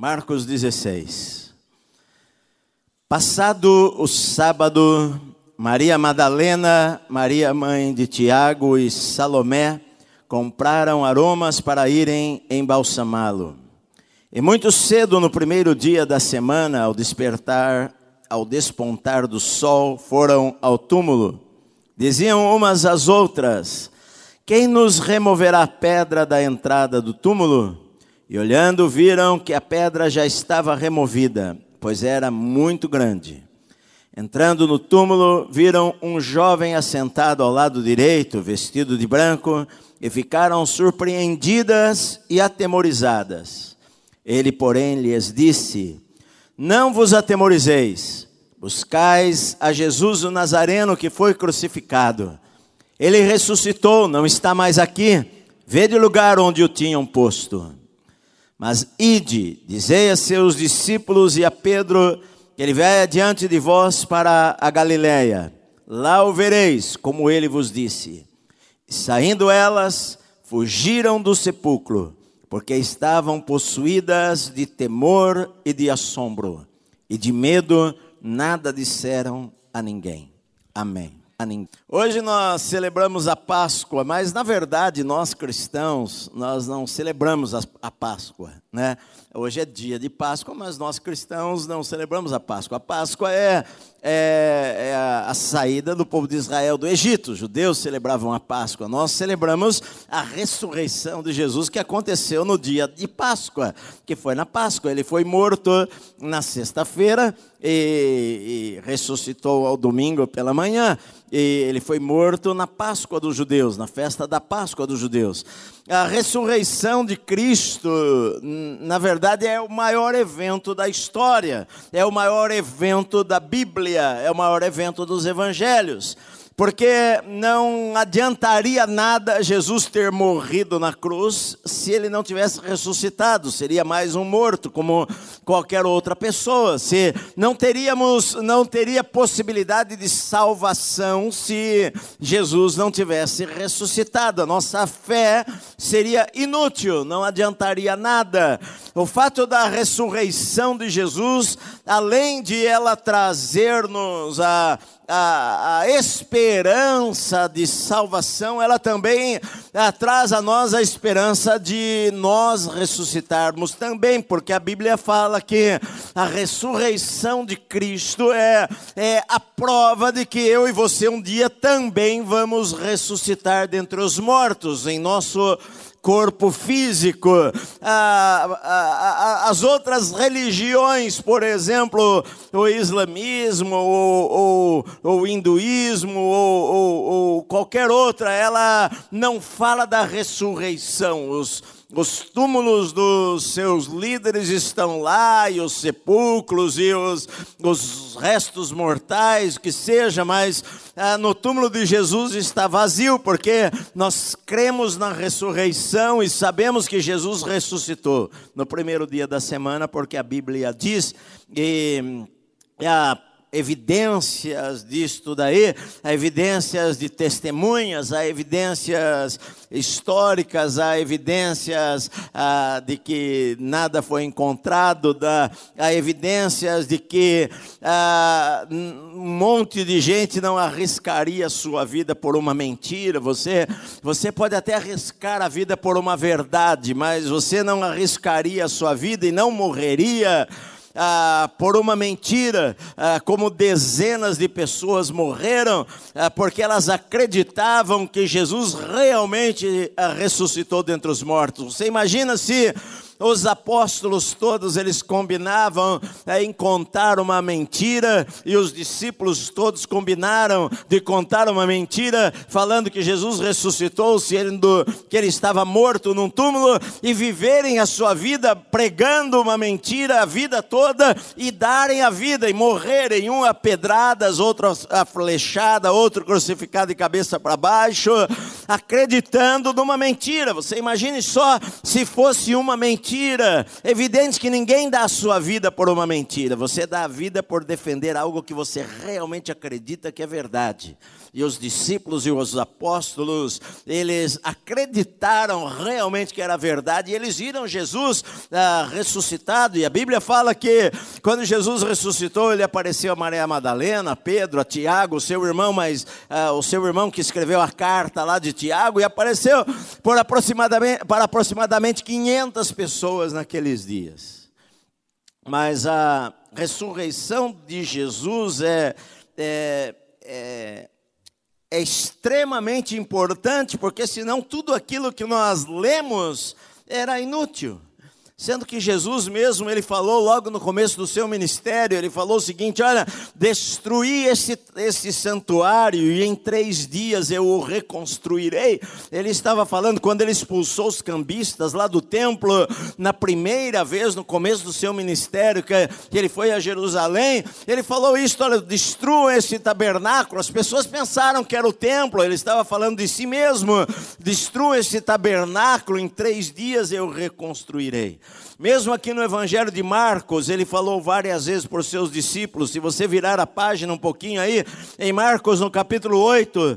Marcos 16. Passado o sábado, Maria Madalena, Maria mãe de Tiago e Salomé compraram aromas para irem embalsamá-lo. E muito cedo no primeiro dia da semana, ao despertar, ao despontar do sol, foram ao túmulo. Diziam umas às outras: Quem nos removerá a pedra da entrada do túmulo? E olhando, viram que a pedra já estava removida, pois era muito grande. Entrando no túmulo, viram um jovem assentado ao lado direito, vestido de branco, e ficaram surpreendidas e atemorizadas. Ele, porém, lhes disse: Não vos atemorizeis, buscais a Jesus o Nazareno que foi crucificado. Ele ressuscitou, não está mais aqui. Vede o lugar onde o tinham posto. Mas ide, dizei a seus discípulos e a Pedro, que ele vai adiante de vós para a Galiléia. Lá o vereis, como ele vos disse. E saindo elas, fugiram do sepulcro, porque estavam possuídas de temor e de assombro, e de medo nada disseram a ninguém. Amém. Hoje nós celebramos a Páscoa, mas na verdade nós cristãos, nós não celebramos a Páscoa, né? Hoje é dia de Páscoa, mas nós cristãos não celebramos a Páscoa. A Páscoa é, é, é a, saída do povo de Israel do Egito. Os judeus celebravam a Páscoa. Nós celebramos a ressurreição de Jesus que aconteceu no dia de Páscoa, que foi na Páscoa. Ele foi morto na sexta-feira e, e ressuscitou ao domingo pela manhã. E ele foi morto na Páscoa dos judeus, na festa da Páscoa dos judeus. A ressurreição de Cristo, na verdade, é o maior evento da história, é o maior evento da Bíblia, é o maior evento dos evangelhos porque não adiantaria nada Jesus ter morrido na cruz se ele não tivesse ressuscitado, seria mais um morto como qualquer outra pessoa. Se não teríamos, não teria possibilidade de salvação se Jesus não tivesse ressuscitado. A nossa fé seria inútil, não adiantaria nada. O fato da ressurreição de Jesus, além de ela trazer-nos a a, a, esperança de salvação, ela também traz a nós a esperança de nós ressuscitarmos também, porque a Bíblia fala que a ressurreição de Cristo é, é a prova de que eu e você um dia também vamos ressuscitar dentre os mortos, em nosso corpo físico. as outras religiões, por exemplo, o islamismo, ou, o hinduísmo, ou, ou, ou qualquer outra, ela não fala da ressurreição. Os, os túmulos dos seus líderes estão lá, e os sepulcros, e os, os restos mortais, que seja, mas ah, no túmulo de Jesus está vazio, porque nós cremos na ressurreição e sabemos que Jesus ressuscitou no primeiro dia da semana, porque a Bíblia diz, e a evidências disto daí, há evidências de testemunhas, há evidências históricas, há evidências ah, de que nada foi encontrado, da, há evidências de que ah, um monte de gente não arriscaria sua vida por uma mentira. Você, você pode até arriscar a vida por uma verdade, mas você não arriscaria a sua vida e não morreria ah, por uma mentira, ah, como dezenas de pessoas morreram, ah, porque elas acreditavam que Jesus realmente ah, ressuscitou dentre os mortos. Você imagina se os apóstolos todos eles combinavam é, em contar uma mentira e os discípulos todos combinaram de contar uma mentira, falando que Jesus ressuscitou, sendo que ele estava morto num túmulo e viverem a sua vida pregando uma mentira a vida toda e darem a vida e morrerem, um a pedradas, outro a flechada, outro crucificado de cabeça para baixo, acreditando numa mentira. Você imagine só se fosse uma mentira mentira. É evidente que ninguém dá a sua vida por uma mentira. Você dá a vida por defender algo que você realmente acredita que é verdade e os discípulos e os apóstolos, eles acreditaram realmente que era verdade, e eles viram Jesus ah, ressuscitado, e a Bíblia fala que quando Jesus ressuscitou, ele apareceu a Maria Madalena, a Pedro, a Tiago, o seu irmão, mas ah, o seu irmão que escreveu a carta lá de Tiago, e apareceu por aproximadamente, para aproximadamente 500 pessoas naqueles dias. Mas a ressurreição de Jesus é, é, é é extremamente importante, porque senão tudo aquilo que nós lemos era inútil. Sendo que Jesus mesmo, ele falou logo no começo do seu ministério, ele falou o seguinte: olha, destruí esse, esse santuário e em três dias eu o reconstruirei. Ele estava falando quando ele expulsou os cambistas lá do templo, na primeira vez no começo do seu ministério, que, que ele foi a Jerusalém, ele falou isso: olha, destruam esse tabernáculo. As pessoas pensaram que era o templo, ele estava falando de si mesmo: destruam esse tabernáculo, em três dias eu reconstruirei. Mesmo aqui no Evangelho de Marcos, ele falou várias vezes para os seus discípulos. Se você virar a página um pouquinho aí, em Marcos, no capítulo 8,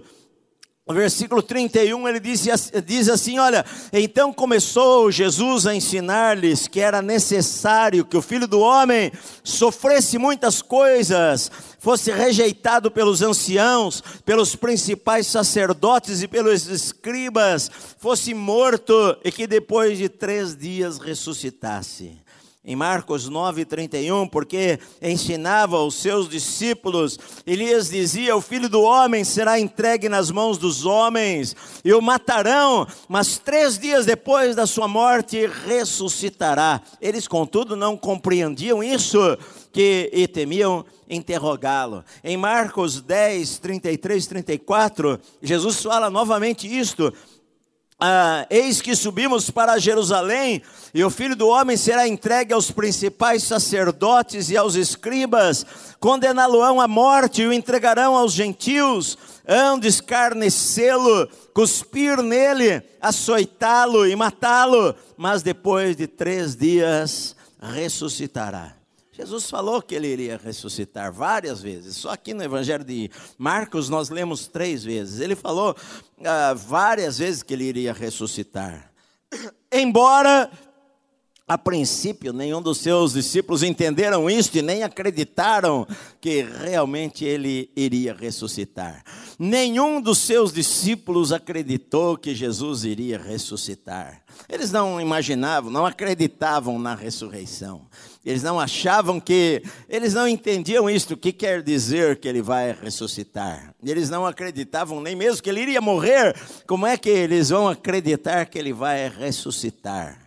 no versículo 31, ele diz, diz assim: Olha, então começou Jesus a ensinar-lhes que era necessário que o filho do homem sofresse muitas coisas fosse rejeitado pelos anciãos, pelos principais sacerdotes e pelos escribas, fosse morto e que depois de três dias ressuscitasse em Marcos 9:31, porque ensinava aos seus discípulos, Elias dizia: O filho do homem será entregue nas mãos dos homens e o matarão, mas três dias depois da sua morte ressuscitará. Eles, contudo, não compreendiam isso que, e temiam interrogá-lo. Em Marcos 10, 33, 34, Jesus fala novamente isto. Ah, eis que subimos para Jerusalém, e o filho do homem será entregue aos principais sacerdotes e aos escribas, condená-lo-ão à morte e o entregarão aos gentios, hão de escarnecê-lo, cuspir nele, açoitá-lo e matá-lo, mas depois de três dias ressuscitará. Jesus falou que ele iria ressuscitar várias vezes. Só aqui no Evangelho de Marcos nós lemos três vezes. Ele falou ah, várias vezes que ele iria ressuscitar. Embora a princípio, nenhum dos seus discípulos entenderam isso e nem acreditaram que realmente ele iria ressuscitar. Nenhum dos seus discípulos acreditou que Jesus iria ressuscitar. Eles não imaginavam, não acreditavam na ressurreição. Eles não achavam que, eles não entendiam isso, o que quer dizer que ele vai ressuscitar. Eles não acreditavam nem mesmo que ele iria morrer. Como é que eles vão acreditar que ele vai ressuscitar?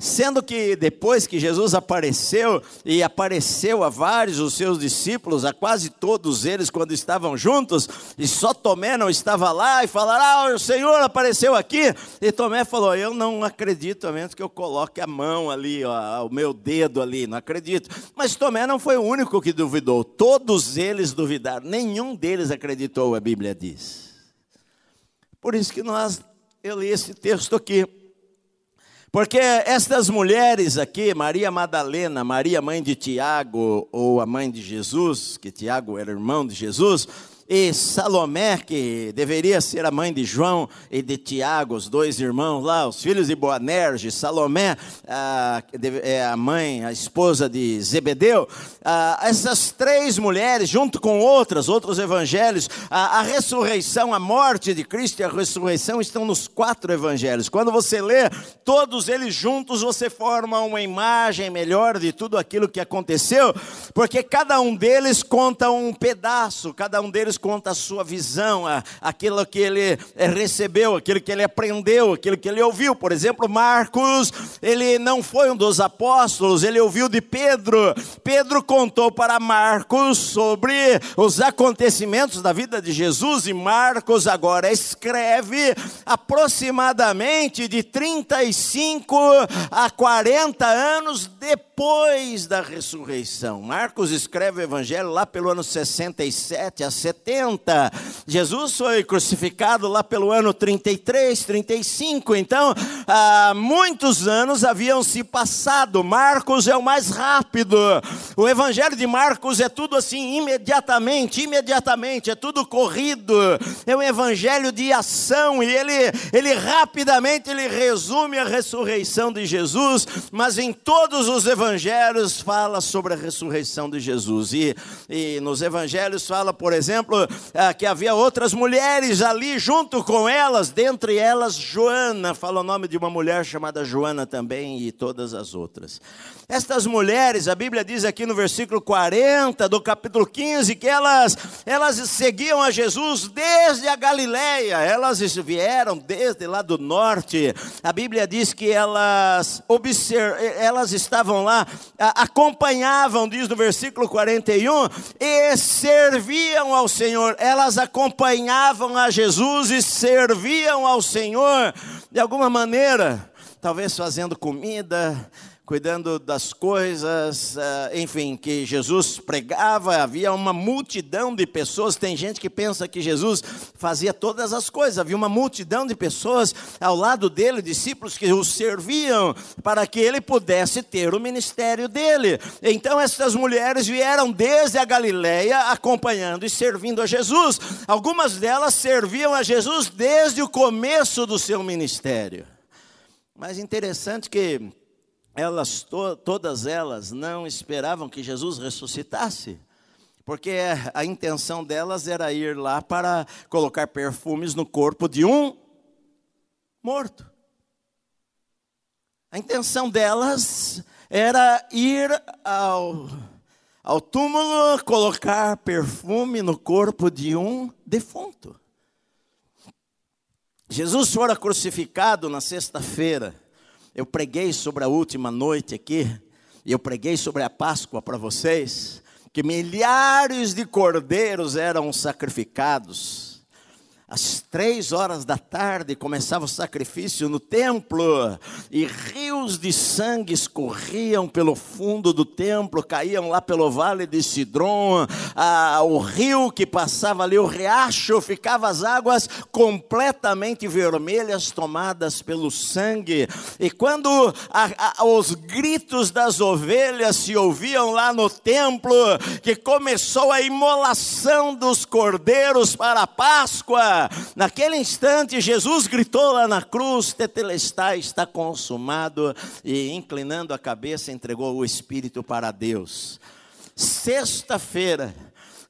Sendo que depois que Jesus apareceu, e apareceu a vários dos seus discípulos, a quase todos eles quando estavam juntos, e só Tomé não estava lá, e falaram: Ah, o Senhor apareceu aqui. E Tomé falou: Eu não acredito, a menos que eu coloque a mão ali, ó, o meu dedo ali, não acredito. Mas Tomé não foi o único que duvidou, todos eles duvidaram, nenhum deles acreditou, a Bíblia diz. Por isso que nós, eu li esse texto aqui. Porque estas mulheres aqui, Maria Madalena, Maria mãe de Tiago, ou a mãe de Jesus, que Tiago era irmão de Jesus, e Salomé, que deveria ser a mãe de João e de Tiago, os dois irmãos lá, os filhos de Boanerges, Salomé, a, é a mãe, a esposa de Zebedeu, essas três mulheres, junto com outras, outros evangelhos, a, a ressurreição, a morte de Cristo e a ressurreição estão nos quatro evangelhos. Quando você lê todos eles juntos, você forma uma imagem melhor de tudo aquilo que aconteceu, porque cada um deles conta um pedaço, cada um deles conta a sua visão, aquilo que ele eh, recebeu, aquilo que ele aprendeu, aquilo que ele ouviu. Por exemplo, Marcos, ele não foi um dos apóstolos, ele ouviu de Pedro. Pedro contou para Marcos sobre os acontecimentos da vida de Jesus e Marcos agora escreve aproximadamente de 35 a 40 anos depois da ressurreição. Marcos escreve o evangelho lá pelo ano 67 a 70 70. Jesus foi crucificado lá pelo ano 33, 35. Então, muitos anos haviam se passado. Marcos é o mais rápido. O evangelho de Marcos é tudo assim, imediatamente, imediatamente, é tudo corrido. É um evangelho de ação e ele, ele rapidamente ele resume a ressurreição de Jesus, mas em todos os evangelhos fala sobre a ressurreição de Jesus. E, e nos evangelhos fala, por exemplo, que havia outras mulheres ali junto com elas, dentre elas Joana, fala o nome de uma mulher chamada Joana também e todas as outras. Estas mulheres, a Bíblia diz aqui no versículo 40 do capítulo 15 que elas elas seguiam a Jesus desde a Galileia. Elas vieram desde lá do norte. A Bíblia diz que elas observ... elas estavam lá, acompanhavam, diz no versículo 41, e serviam ao Senhor. Elas acompanhavam a Jesus e serviam ao Senhor de alguma maneira, talvez fazendo comida, cuidando das coisas, eh, enfim, que Jesus pregava, havia uma multidão de pessoas. Tem gente que pensa que Jesus fazia todas as coisas, havia uma multidão de pessoas ao lado dele, discípulos que o serviam para que ele pudesse ter o ministério dele. Então, essas mulheres vieram desde a Galileia acompanhando e servindo a Jesus. Algumas delas serviam a Jesus desde o começo do seu ministério. Mas interessante que elas to, todas elas não esperavam que Jesus ressuscitasse, porque a intenção delas era ir lá para colocar perfumes no corpo de um morto. A intenção delas era ir ao, ao túmulo colocar perfume no corpo de um defunto. Jesus fora crucificado na sexta-feira eu preguei sobre a última noite aqui, e eu preguei sobre a Páscoa para vocês, que milhares de cordeiros eram sacrificados às três horas da tarde começava o sacrifício no templo, e rios de sangue escorriam pelo fundo do templo, caíam lá pelo vale de Sidron, ah, o rio que passava ali, o riacho, ficava as águas completamente vermelhas, tomadas pelo sangue, e quando a, a, os gritos das ovelhas se ouviam lá no templo, que começou a imolação dos cordeiros para a Páscoa, naquele instante, Jesus gritou lá na cruz: Tetelestai está consumado, e inclinando a cabeça, entregou o Espírito para Deus. Sexta-feira,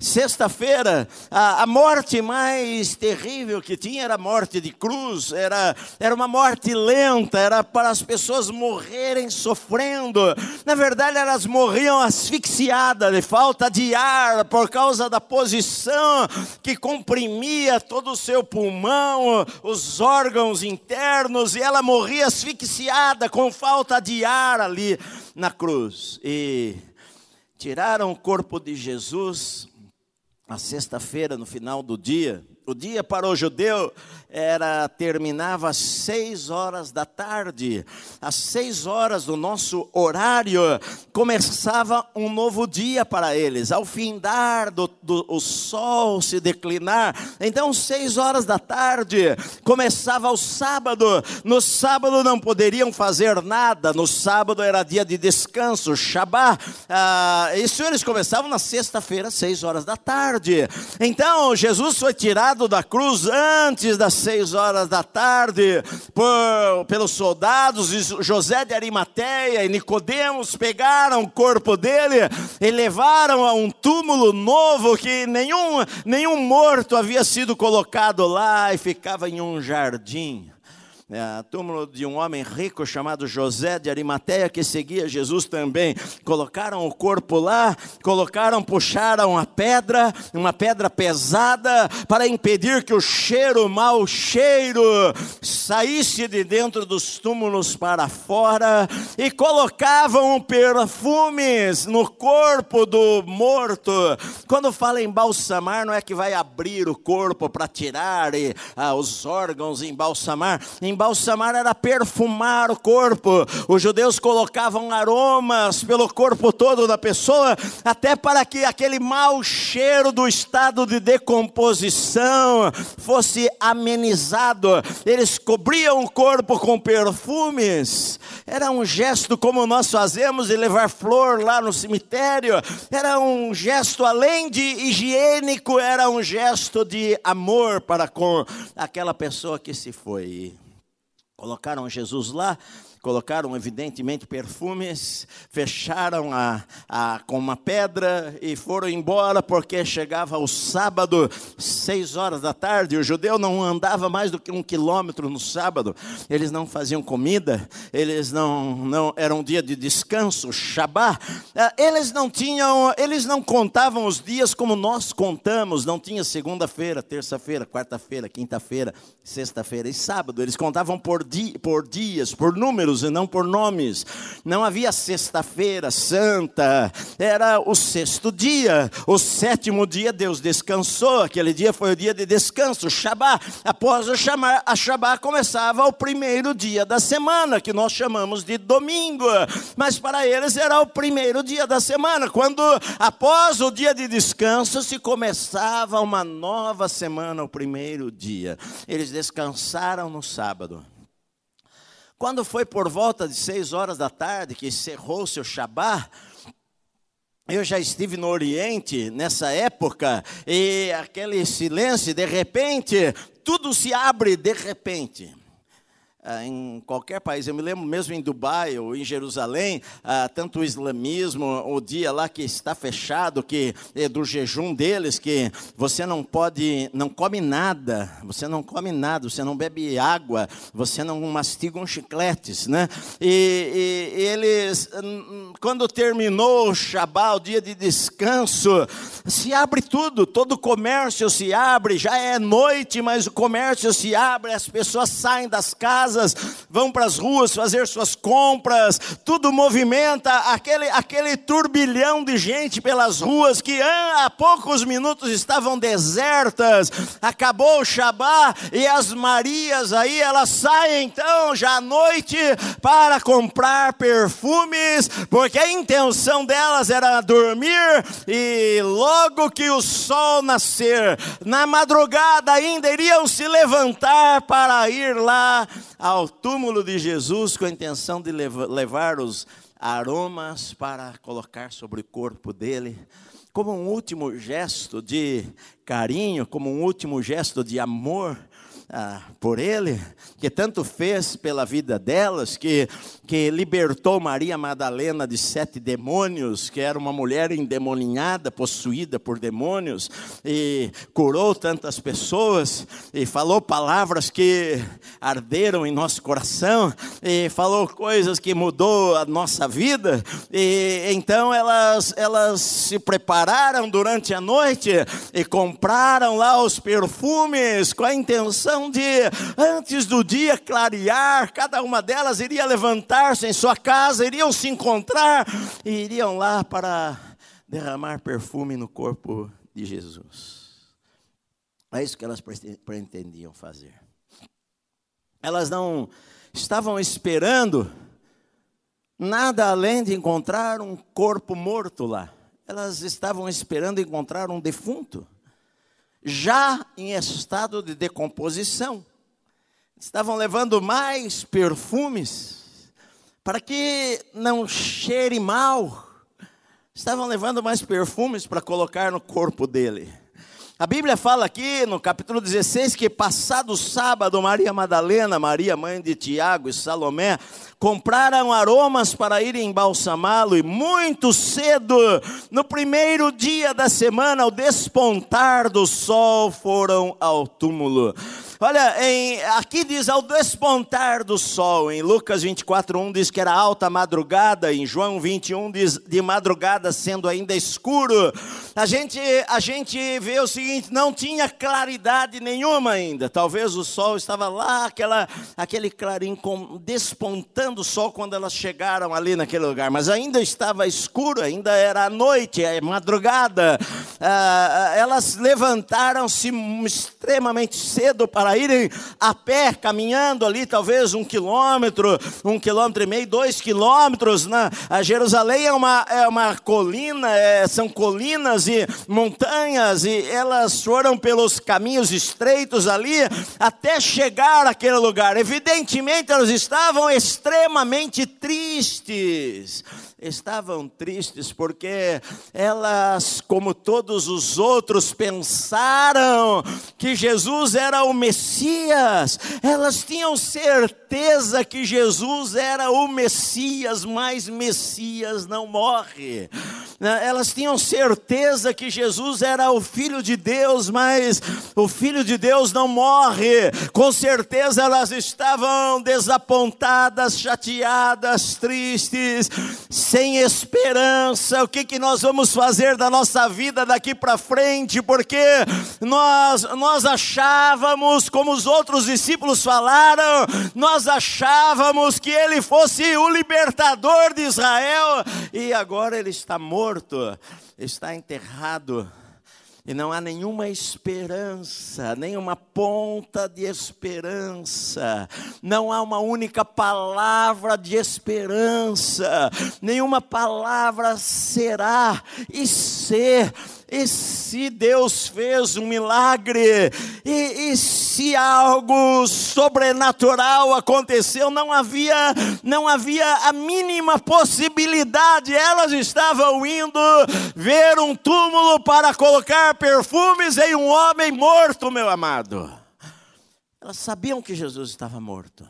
Sexta-feira, a, a, morte mais terrível que tinha era a morte de cruz, era, era uma morte lenta, era para as pessoas morrerem sofrendo. Na verdade, elas morriam asfixiadas, de falta de ar, por causa da posição que comprimia todo o seu pulmão, os órgãos internos, e ela morria asfixiada, com falta de ar ali na cruz. E tiraram o corpo de Jesus na sexta-feira, no final do dia, o dia para o judeu era terminava às seis horas da tarde. Às seis horas do nosso horário começava um novo dia para eles. Ao findar do, do o sol se declinar, então seis horas da tarde começava o sábado. No sábado não poderiam fazer nada. No sábado era dia de descanso, Shabá. Ah, isso eles começavam na sexta-feira, seis horas da tarde. Então Jesus foi tirado da cruz antes das seis horas da tarde por, pelos soldados, José de Arimateia e Nicodemos pegaram o corpo dele e levaram a um túmulo novo que nenhum, nenhum morto havia sido colocado lá e ficava em um jardim é, túmulo de um homem rico chamado José de Arimateia, que seguia Jesus também. Colocaram o corpo lá, colocaram, puxaram a pedra, uma pedra pesada, para impedir que o cheiro, mau cheiro, saísse de dentro dos túmulos para fora, e colocavam perfumes no corpo do morto. Quando fala em balsamar, não é que vai abrir o corpo para tirar e, ah, os órgãos, embalsamar. Em embalsamar era perfumar o corpo. Os judeus colocavam aromas pelo corpo todo da pessoa, até para que aquele mau cheiro do estado de decomposição fosse amenizado. Eles cobriam o corpo com perfumes. Era um gesto como nós fazemos de levar flor lá no cemitério. Era um gesto além de higiênico, era um gesto de amor para com aquela pessoa que se foi. Colocaram Jesus lá colocaram evidentemente perfumes, fecharam a, a, com uma pedra e foram embora porque chegava o sábado, seis horas da tarde. O judeu não andava mais do que um quilômetro no sábado. Eles não faziam comida, eles não, não era um dia de descanso, Shabá. É, eles não tinham, eles não contavam os dias como nós contamos. Não tinha segunda-feira, terça-feira, quarta-feira, quinta-feira, sexta-feira e sábado. Eles contavam por, di, por dias, por números números e não por nomes. Não havia sexta-feira santa, era o sexto dia. O sétimo dia Deus descansou, aquele dia foi o dia de descanso, Shabá. Após o Shabá, a Shabá começava o primeiro dia da semana, que nós chamamos de domingo. Mas para eles era o primeiro dia da semana, quando após o dia de descanso se começava uma nova semana, o primeiro dia. Eles descansaram no sábado. Quando foi por volta de seis horas da tarde que encerrou seu Shabá, eu já estive no Oriente nessa época e aquele silêncio, de repente, tudo se abre de repente. Ah, em qualquer país. Eu me lembro mesmo em Dubai ou em Jerusalém, ah, tanto o islamismo, o dia lá que está fechado, que é do jejum deles, que você não pode, não come nada, você não come nada, você não bebe água, você não mastiga uns chicletes, né? E, e, eles, quando terminou o Shabá, o dia de descanso, se abre tudo, todo o comércio se abre, já é noite, mas o comércio se abre, as pessoas saem das casas casas, vão para as ruas fazer suas compras, tudo movimenta aquele, aquele turbilhão de gente pelas ruas que há poucos minutos estavam desertas. Acabou o Shabá e as Marias aí, elas saem então já à noite para comprar perfumes, porque a intenção delas era dormir e logo que o sol nascer, na madrugada ainda iriam se levantar para ir lá ao túmulo de Jesus com a intenção de levar os aromas para colocar sobre o corpo dele, como um último gesto de carinho, como um último gesto de amor ah, por ele, que tanto fez pela vida delas, que, que libertou Maria Madalena de sete demônios, que era uma mulher endemoninhada, possuída por demônios, e curou tantas pessoas, e falou palavras que arderam em nosso coração, e falou coisas que mudou a nossa vida, e então elas, elas se prepararam durante a noite e compraram lá os perfumes com a intenção de, antes do dia clarear, cada uma delas iria levantar-se em sua casa, iriam se encontrar e iriam lá para derramar perfume no corpo de Jesus. É isso que elas pretendiam fazer. Elas não estavam esperando nada além de encontrar um corpo morto lá. Elas estavam esperando encontrar um defunto já em estado de decomposição. Estavam levando mais perfumes para que não cheire mal. Estavam levando mais perfumes para colocar no corpo dele. A Bíblia fala aqui no capítulo 16 que passado sábado, Maria Madalena, Maria mãe de Tiago e Salomé, compraram aromas para ir embalsamá-lo e muito cedo, no primeiro dia da semana, ao despontar do sol, foram ao túmulo. Olha, em, aqui diz ao despontar do sol, em Lucas 24, 1 diz que era alta madrugada, em João 21 diz de madrugada sendo ainda escuro. A gente, a gente vê o seguinte, não tinha claridade nenhuma ainda, talvez o sol estava lá, aquela, aquele clarim com, despontando o sol quando elas chegaram ali naquele lugar, mas ainda estava escuro, ainda era noite, é madrugada, ah, elas levantaram-se extremamente cedo para irem a pé, caminhando ali, talvez um quilômetro, um quilômetro e meio, dois quilômetros. Na, a Jerusalém é uma, é uma colina, é, são colinas e montanhas, e elas foram pelos caminhos estreitos ali até chegar àquele lugar. Evidentemente, elas estavam extremamente tristes estavam tristes porque elas, como todos os outros, pensaram que Jesus era o Messias, elas tinham certeza que Jesus era o Messias, mas Messias não morre. Né? Elas tinham certeza que Jesus era o Filho de Deus, mas o Filho de Deus não morre. Com certeza elas estavam desapontadas, chateadas, tristes sem esperança. O que, que nós vamos fazer da nossa vida daqui para frente? Porque nós, nós achávamos, como os outros discípulos falaram, nós achávamos que ele fosse o libertador de Israel e agora ele está morto, está enterrado e não há nenhuma esperança, nenhuma ponta de esperança, não há uma única palavra de esperança, nenhuma palavra será e ser e se Deus fez um milagre, e, e, se algo sobrenatural aconteceu, não havia, não havia a mínima possibilidade. Elas estavam indo ver um túmulo para colocar perfumes em um homem morto, meu amado. Elas sabiam que Jesus estava morto.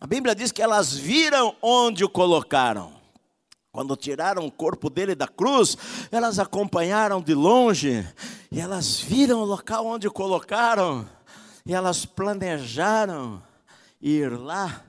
A Bíblia diz que elas viram onde o colocaram. Quando tiraram o corpo dele da cruz, elas acompanharam de longe e elas viram o local onde colocaram e elas planejaram ir lá.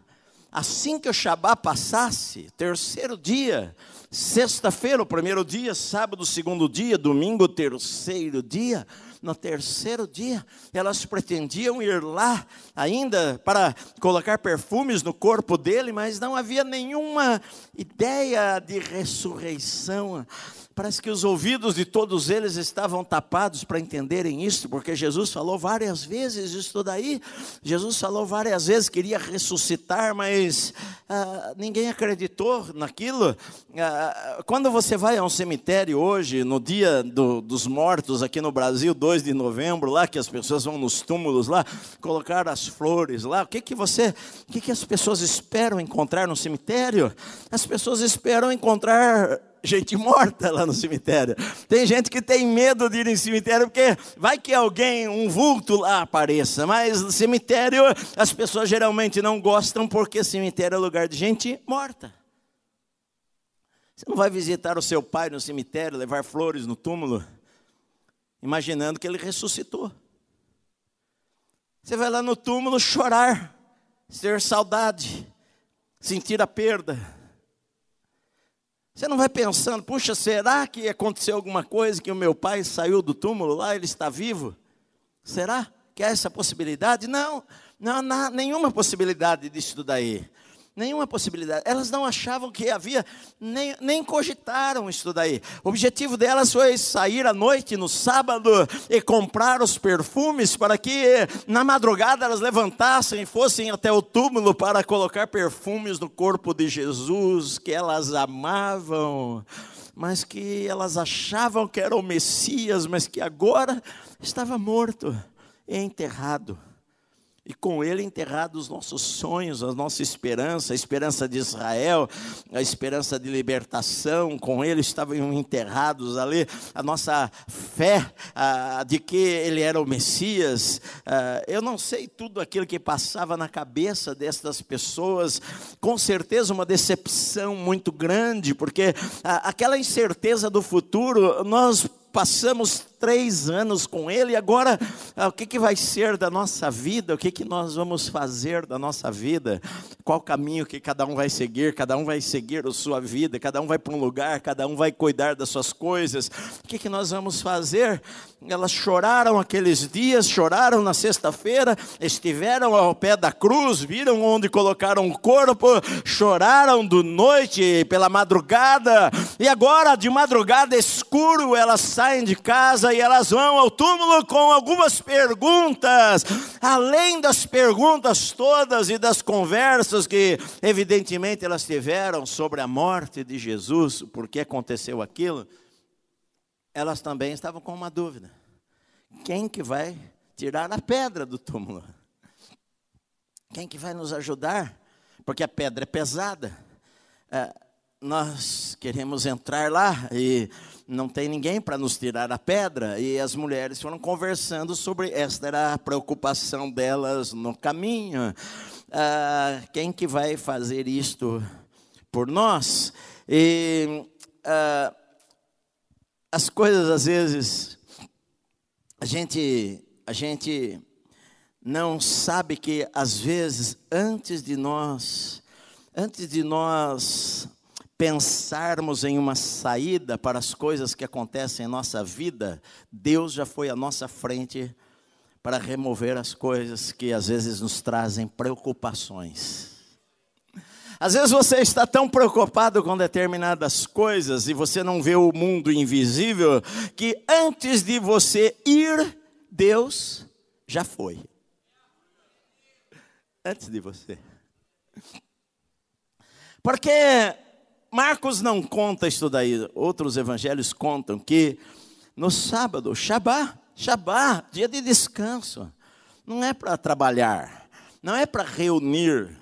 Assim que o Shabá passasse, terceiro dia, sexta-feira, o primeiro dia, sábado, segundo dia, domingo, terceiro dia, no terceiro dia, elas pretendiam ir lá ainda para colocar perfumes no corpo dele, mas não havia nenhuma ideia de ressurreição. Parece que os ouvidos de todos eles estavam tapados para entenderem isso, porque Jesus falou várias vezes isso daí. Jesus falou várias vezes que iria ressuscitar, mas ah, ninguém acreditou naquilo. Ah, quando você vai a um cemitério hoje, no dia do, dos mortos aqui no Brasil, 2 de novembro, lá que as pessoas vão nos túmulos lá, colocar as flores lá, o que que você, o que que as pessoas esperam encontrar no cemitério? As pessoas esperam encontrar gente morta lá no cemitério. Tem gente que tem medo de ir em cemitério porque vai que alguém, um vulto lá apareça. Mas no cemitério as pessoas geralmente não gostam porque cemitério é lugar de gente morta. Você não vai visitar o seu pai no cemitério, levar flores no túmulo, imaginando que ele ressuscitou. Você vai lá no túmulo chorar, ter saudade, sentir a perda. Você não vai pensando, puxa, será que aconteceu alguma coisa que o meu pai saiu do túmulo lá, ele está vivo? Será que há essa possibilidade? Não, não há nenhuma possibilidade disso daí nenhuma possibilidade. Elas não achavam que havia, nem, nem cogitaram isso daí. O objetivo delas foi sair à noite, no sábado, e comprar os perfumes para que na madrugada elas levantassem e fossem até o túmulo para colocar perfumes no corpo de Jesus, que elas amavam, mas que elas achavam que era o Messias, mas que agora estava morto e enterrado e com ele enterrados os nossos sonhos, a nossa esperança, a esperança de Israel, a esperança de libertação, com ele estavam enterrados ali, a nossa fé a, de que ele era o Messias. A, eu não sei tudo aquilo que passava na cabeça destas pessoas, com certeza uma decepção muito grande, porque a, aquela incerteza do futuro, nós passamos três anos com Ele, e agora ah, o que, que vai ser da nossa vida? O que, que nós vamos fazer da nossa vida? qual caminho que cada um vai seguir, cada um vai seguir a sua vida, cada um vai para um lugar, cada um vai cuidar das suas coisas. O que, que nós vamos fazer? Elas choraram aqueles dias, choraram na sexta-feira, estiveram ao pé da cruz, viram onde colocaram o corpo, choraram do noite pela madrugada, e agora de madrugada escuro elas saem de casa e elas vão ao túmulo com algumas perguntas, além das perguntas todas e das conversas que evidentemente elas tiveram sobre a morte de Jesus, por que aconteceu aquilo elas também estavam com uma dúvida: quem que vai tirar a pedra do túmulo? Quem que vai nos ajudar? Porque a pedra é pesada. É, nós queremos entrar lá e não tem ninguém para nos tirar a pedra. E as mulheres foram conversando sobre esta era a preocupação delas no caminho. Ah, quem que vai fazer isto por nós? E ah, as coisas às vezes a gente a gente não sabe que às vezes antes de nós antes de nós pensarmos em uma saída para as coisas que acontecem em nossa vida, Deus já foi à nossa frente para remover as coisas que às vezes nos trazem preocupações. Às vezes você está tão preocupado com determinadas coisas e você não vê o mundo invisível que antes de você ir, Deus já foi. Antes de você. Porque Marcos não conta isso daí, outros evangelhos contam que no sábado, Shabá, Shabá, dia de descanso, não é para trabalhar, não é para reunir,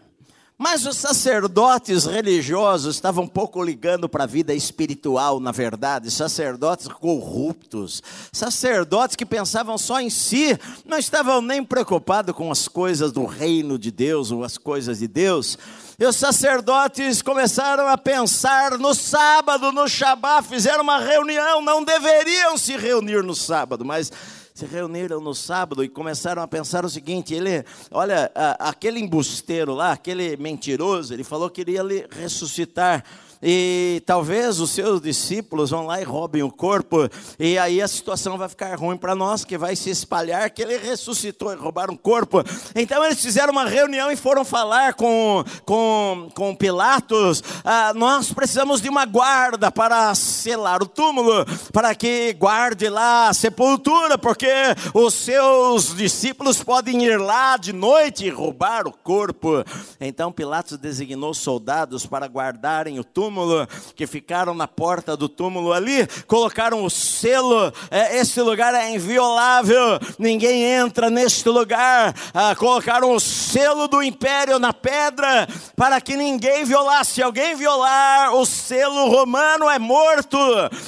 mas os sacerdotes religiosos estavam um pouco ligando para a vida espiritual, na verdade, sacerdotes corruptos, sacerdotes que pensavam só em si, não estavam nem preocupados com as coisas do reino de Deus ou as coisas de Deus. E os sacerdotes começaram a pensar no sábado, no Shabá, fizeram uma reunião, não deveriam se reunir no sábado, mas se reuniram no sábado e começaram a pensar o seguinte: ele, olha, aquele embusteiro lá, aquele mentiroso, ele falou que iria ressuscitar e talvez os seus discípulos vão lá e roubem o corpo, e aí a situação vai ficar ruim para nós, que vai se espalhar que ele ressuscitou e roubaram o corpo. Então eles fizeram uma reunião e foram falar com, com, com Pilatos: ah, nós precisamos de uma guarda para selar o túmulo, para que guarde lá a sepultura, porque os seus discípulos podem ir lá de noite e roubar o corpo. Então Pilatos designou soldados para guardarem o túmulo túmulo, que ficaram na porta do túmulo ali, colocaram o selo, é, esse lugar é inviolável, ninguém entra neste lugar, ah, colocaram o selo do império na pedra, para que ninguém violasse, se alguém violar o selo romano é morto,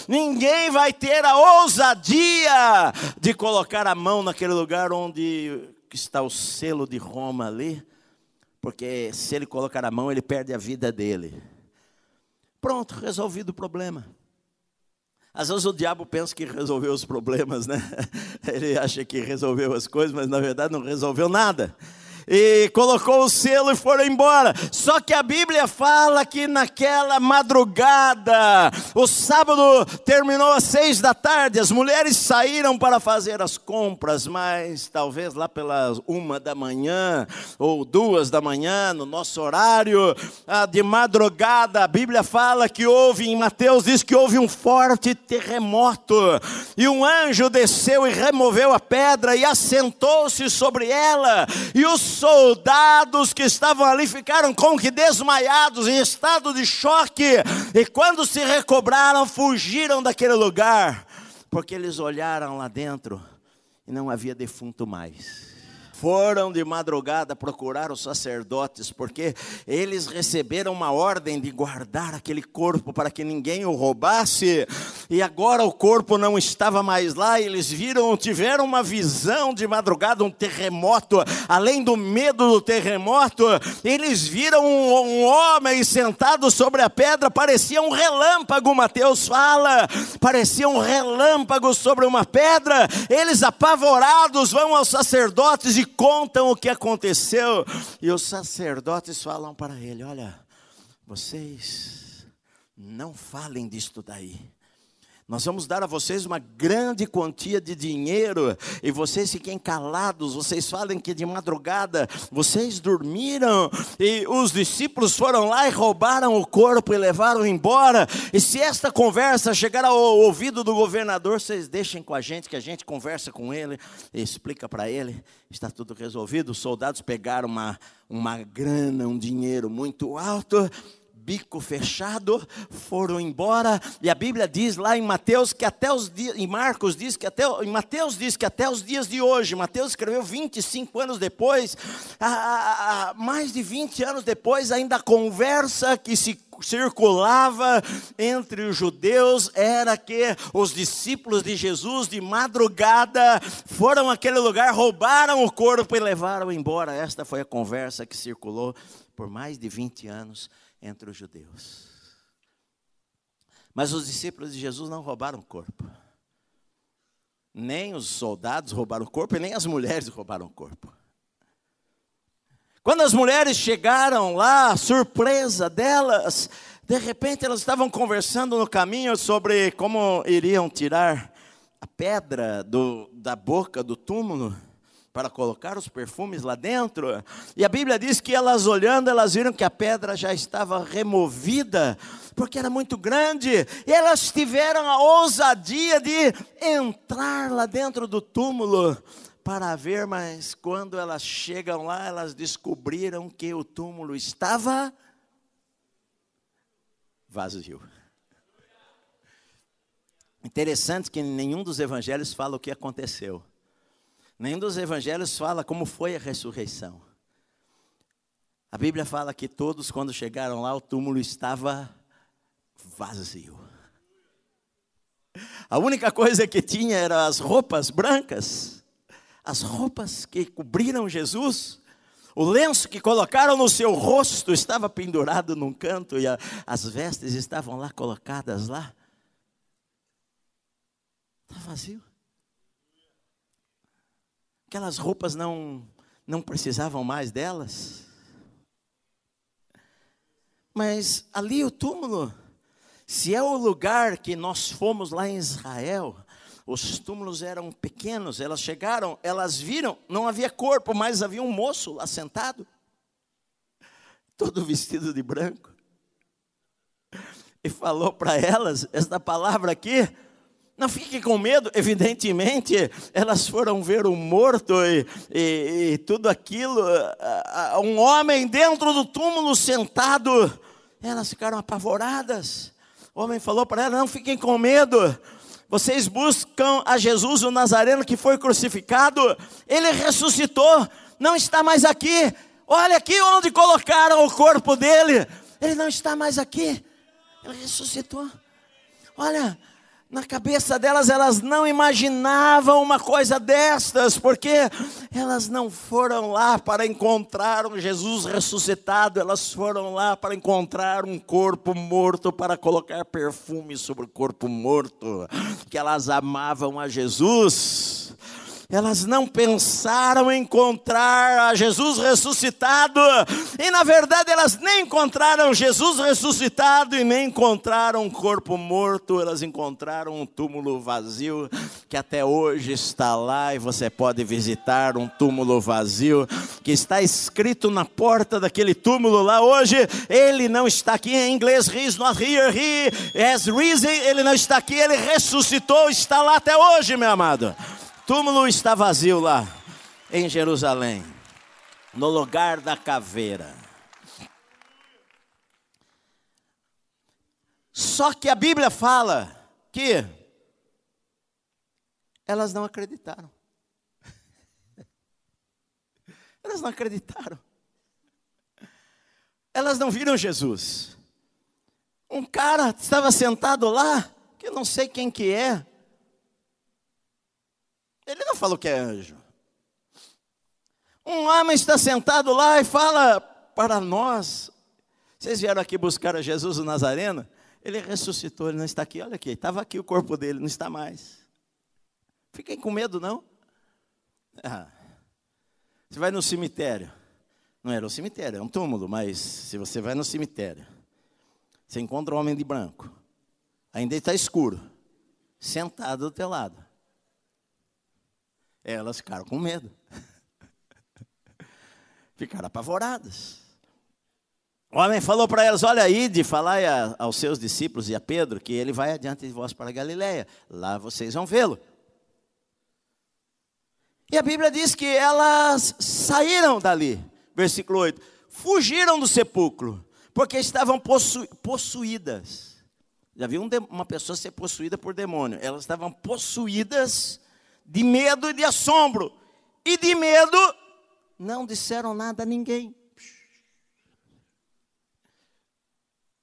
ninguém vai ter a ousadia de colocar a mão naquele lugar onde está o selo de Roma ali, porque se ele colocar a mão, ele perde a vida dele. Pronto, resolvido o problema. Às vezes o diabo pensa que resolveu os problemas, né? Ele acha que resolveu as coisas, mas na verdade não resolveu nada e colocou o selo e foram embora. Só que a Bíblia fala que naquela madrugada, o sábado terminou às seis da tarde, as mulheres saíram para fazer as compras, mas talvez lá pelas uma da manhã ou duas da manhã, no nosso horário de madrugada, a Bíblia fala que houve, em Mateus diz que houve um forte terremoto e um anjo desceu e removeu a pedra e assentou-se sobre ela e os soldados que estavam ali ficaram como que desmaiados, em estado de choque, e quando se recobraram, fugiram daquele lugar, porque eles olharam lá dentro e não havia defunto mais foram de madrugada procurar os sacerdotes, porque eles receberam uma ordem de guardar aquele corpo para que ninguém o roubasse. e agora o corpo não estava mais lá, eles viram, tiveram uma visão de madrugada, um terremoto, além do medo do terremoto, eles viram um, um homem sentado sobre a pedra, parecia um relâmpago, Mateus fala, parecia um relâmpago sobre uma pedra, eles apavorados vão aos sacerdotes e contam o que aconteceu, e os sacerdotes falam para ele: Olha, vocês não falem disto daí. Nós vamos dar a vocês uma grande quantia de dinheiro e vocês fiquem calados. Vocês falem que de madrugada vocês dormiram e os discípulos foram lá e roubaram o corpo e levaram embora. E se esta conversa chegar ao ouvido do governador, vocês deixem com a gente, que a gente conversa com ele explica para ele. Está tudo resolvido. Os soldados pegaram uma, uma grana, um dinheiro muito alto bico fechado, foram embora, e a Bíblia diz lá em Mateus que até os dias, em Marcos diz que até, em Mateus diz que até os dias de hoje, Mateus escreveu 25 anos depois, a, a, mais de 20 anos depois, ainda a conversa que se circulava entre os judeus era que os discípulos de Jesus de madrugada foram àquele lugar, roubaram o corpo e levaram embora. Esta foi a conversa que circulou por mais de 20 anos entre os judeus. Mas os discípulos de Jesus não roubaram o corpo. Nem os soldados roubaram o corpo e nem as mulheres roubaram o corpo. Quando as mulheres chegaram lá, surpresa delas, de repente elas estavam conversando no caminho sobre como iriam tirar a pedra do, da boca do túmulo para colocar os perfumes lá dentro. E a Bíblia diz que elas olhando, elas viram que a pedra já estava removida, porque era muito grande. E elas tiveram a ousadia de entrar lá dentro do túmulo para ver, mas quando elas chegam lá, elas descobriram que o túmulo estava vazio. Interessante que nenhum dos evangelhos fala o que aconteceu. Nenhum dos evangelhos fala como foi a ressurreição. A Bíblia fala que todos, quando chegaram lá, o túmulo estava vazio. A única coisa que tinha eram as roupas brancas, as roupas que cobriram Jesus. O lenço que colocaram no seu rosto estava pendurado num canto e a, as vestes estavam lá colocadas lá. Está vazio. Aquelas roupas não, não precisavam mais delas. Mas ali o túmulo, se é o lugar que nós fomos lá em Israel, os túmulos eram pequenos, elas chegaram, elas viram, não havia corpo, mas havia um moço lá sentado, todo vestido de branco, e falou para elas esta palavra aqui: não fiquem com medo, evidentemente, elas foram ver o morto e, e, e, tudo aquilo, um homem dentro do túmulo sentado, elas ficaram apavoradas. O homem falou para elas: não fiquem com medo, vocês buscam a Jesus o Nazareno que foi crucificado, ele ressuscitou, não está mais aqui. Olha aqui onde colocaram o corpo dele, ele não está mais aqui, ele ressuscitou. Olha, na cabeça delas, elas não imaginavam uma coisa destas, porque elas não foram lá para encontrar um Jesus ressuscitado, elas foram lá para encontrar um corpo morto, para colocar perfume sobre o corpo morto, que elas amavam a Jesus elas não pensaram encontrar a Jesus ressuscitado, e na verdade elas nem encontraram Jesus ressuscitado e nem encontraram um corpo morto, elas encontraram um túmulo vazio que até hoje está lá e você pode visitar um túmulo vazio que está escrito na porta daquele túmulo lá hoje. Ele não está aqui em inglês, he is not here, he has risen, ele não está aqui, ele ressuscitou, está lá até hoje, meu amado túmulo está vazio lá em Jerusalém, no lugar da caveira. Só que a Bíblia fala que elas não acreditaram. Elas não acreditaram. Elas não viram Jesus. Um cara estava sentado lá que não sei quem que é. Ele não falou que é anjo. Um homem está sentado lá e fala para nós. Vocês vieram aqui buscar a Jesus o Nazareno? Ele ressuscitou, ele não está aqui. Olha aqui, estava aqui o corpo dele, não está mais. Fiquem com medo, não? Ah, você vai no cemitério. Não era um cemitério, é um túmulo, mas se você vai no cemitério, você encontra um homem de branco, ainda está escuro, sentado do teu lado. Elas ficaram com medo. ficaram apavoradas. O homem falou para elas: Olha aí, de falar aos seus discípulos e a Pedro que ele vai adiante de vós para Galiléia. Lá vocês vão vê-lo. E a Bíblia diz que elas saíram dali, versículo 8, fugiram do sepulcro, porque estavam possu possuídas. Já viu uma pessoa ser possuída por demônio? Elas estavam possuídas de medo e de assombro. E de medo, não disseram nada a ninguém.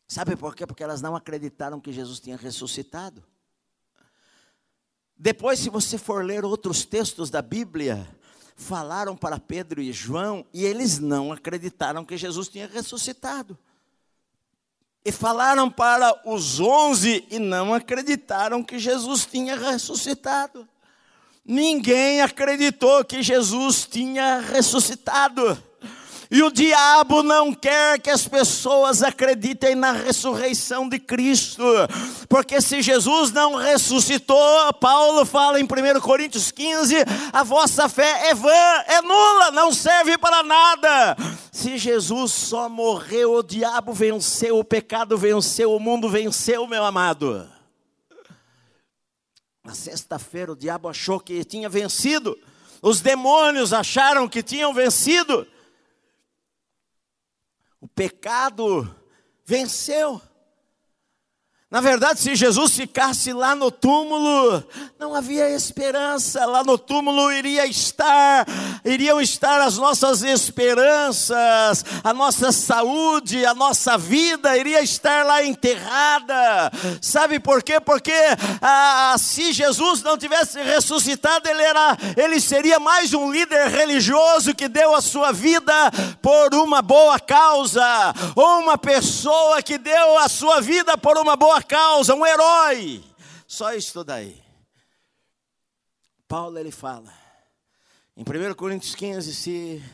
Sabe por quê? Porque elas não acreditaram que Jesus tinha ressuscitado. Depois, se você for ler outros textos da Bíblia, falaram para Pedro e João e eles não acreditaram que Jesus tinha ressuscitado. E falaram para os onze e não acreditaram que Jesus tinha ressuscitado. Ninguém acreditou que Jesus tinha ressuscitado. E o diabo não quer que as pessoas acreditem na ressurreição de Cristo, porque se Jesus não ressuscitou, Paulo fala em 1 Coríntios 15: a vossa fé é vã, é nula, não serve para nada. Se Jesus só morreu, o diabo venceu, o pecado venceu, o mundo venceu, meu amado. Na sexta-feira o diabo achou que tinha vencido, os demônios acharam que tinham vencido, o pecado venceu. Na verdade, se Jesus ficasse lá no túmulo, não havia esperança. Lá no túmulo iria estar, iriam estar as nossas esperanças, a nossa saúde, a nossa vida iria estar lá enterrada. Sabe por quê? Porque ah, se Jesus não tivesse ressuscitado, ele era, ele seria mais um líder religioso que deu a sua vida por uma boa causa, ou uma pessoa que deu a sua vida por uma boa causa, um herói. Só isso daí. Paulo ele fala, em 1 Coríntios 15, se,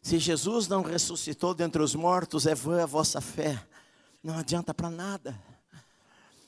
se Jesus não ressuscitou dentre os mortos, é vã a vossa fé, não adianta para nada.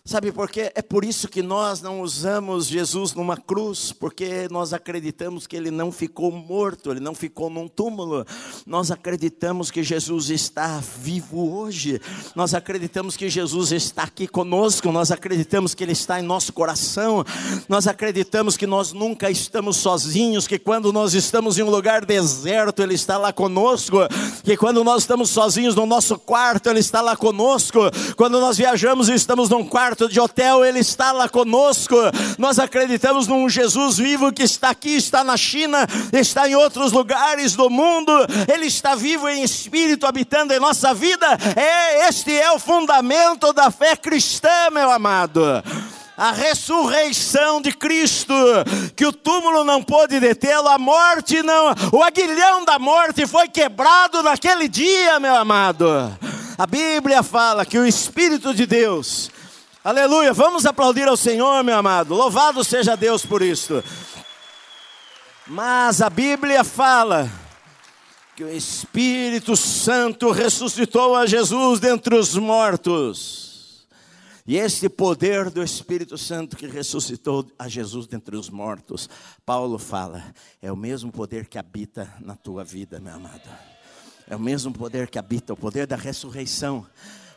Sabe por quê? É por isso que nós não usamos Jesus numa cruz, porque nós acreditamos que ele não ficou morto, ele não ficou num túmulo. Nós acreditamos que Jesus está vivo hoje. Nós acreditamos que Jesus está aqui conosco, nós acreditamos que ele está em nosso coração. Nós acreditamos que nós nunca estamos sozinhos, que quando nós estamos em um lugar deserto, ele está lá conosco, que quando nós estamos sozinhos no nosso quarto, ele está lá conosco. Quando nós viajamos e estamos num quarto quarto de hotel, Ele está lá conosco. Nós acreditamos num Jesus vivo que está aqui, está na China, está em outros lugares do mundo. Ele está vivo em espírito, habitando em nossa vida. É este é o fundamento da fé cristã, meu amado a ressurreição de Cristo, que o túmulo não pôde detê-lo, a morte não, o aguilhão da morte foi quebrado naquele dia, meu amado. A Bíblia fala que o Espírito de Deus Aleluia. Vamos aplaudir ao Senhor, meu amado. Louvado seja Deus por isto. Mas a Bíblia fala que o Espírito Santo ressuscitou a Jesus dentre os mortos. E esse poder do Espírito Santo que ressuscitou a Jesus dentre os mortos, Paulo fala, é o mesmo poder que habita na tua vida, meu amado. É o mesmo poder que habita, o poder da ressurreição,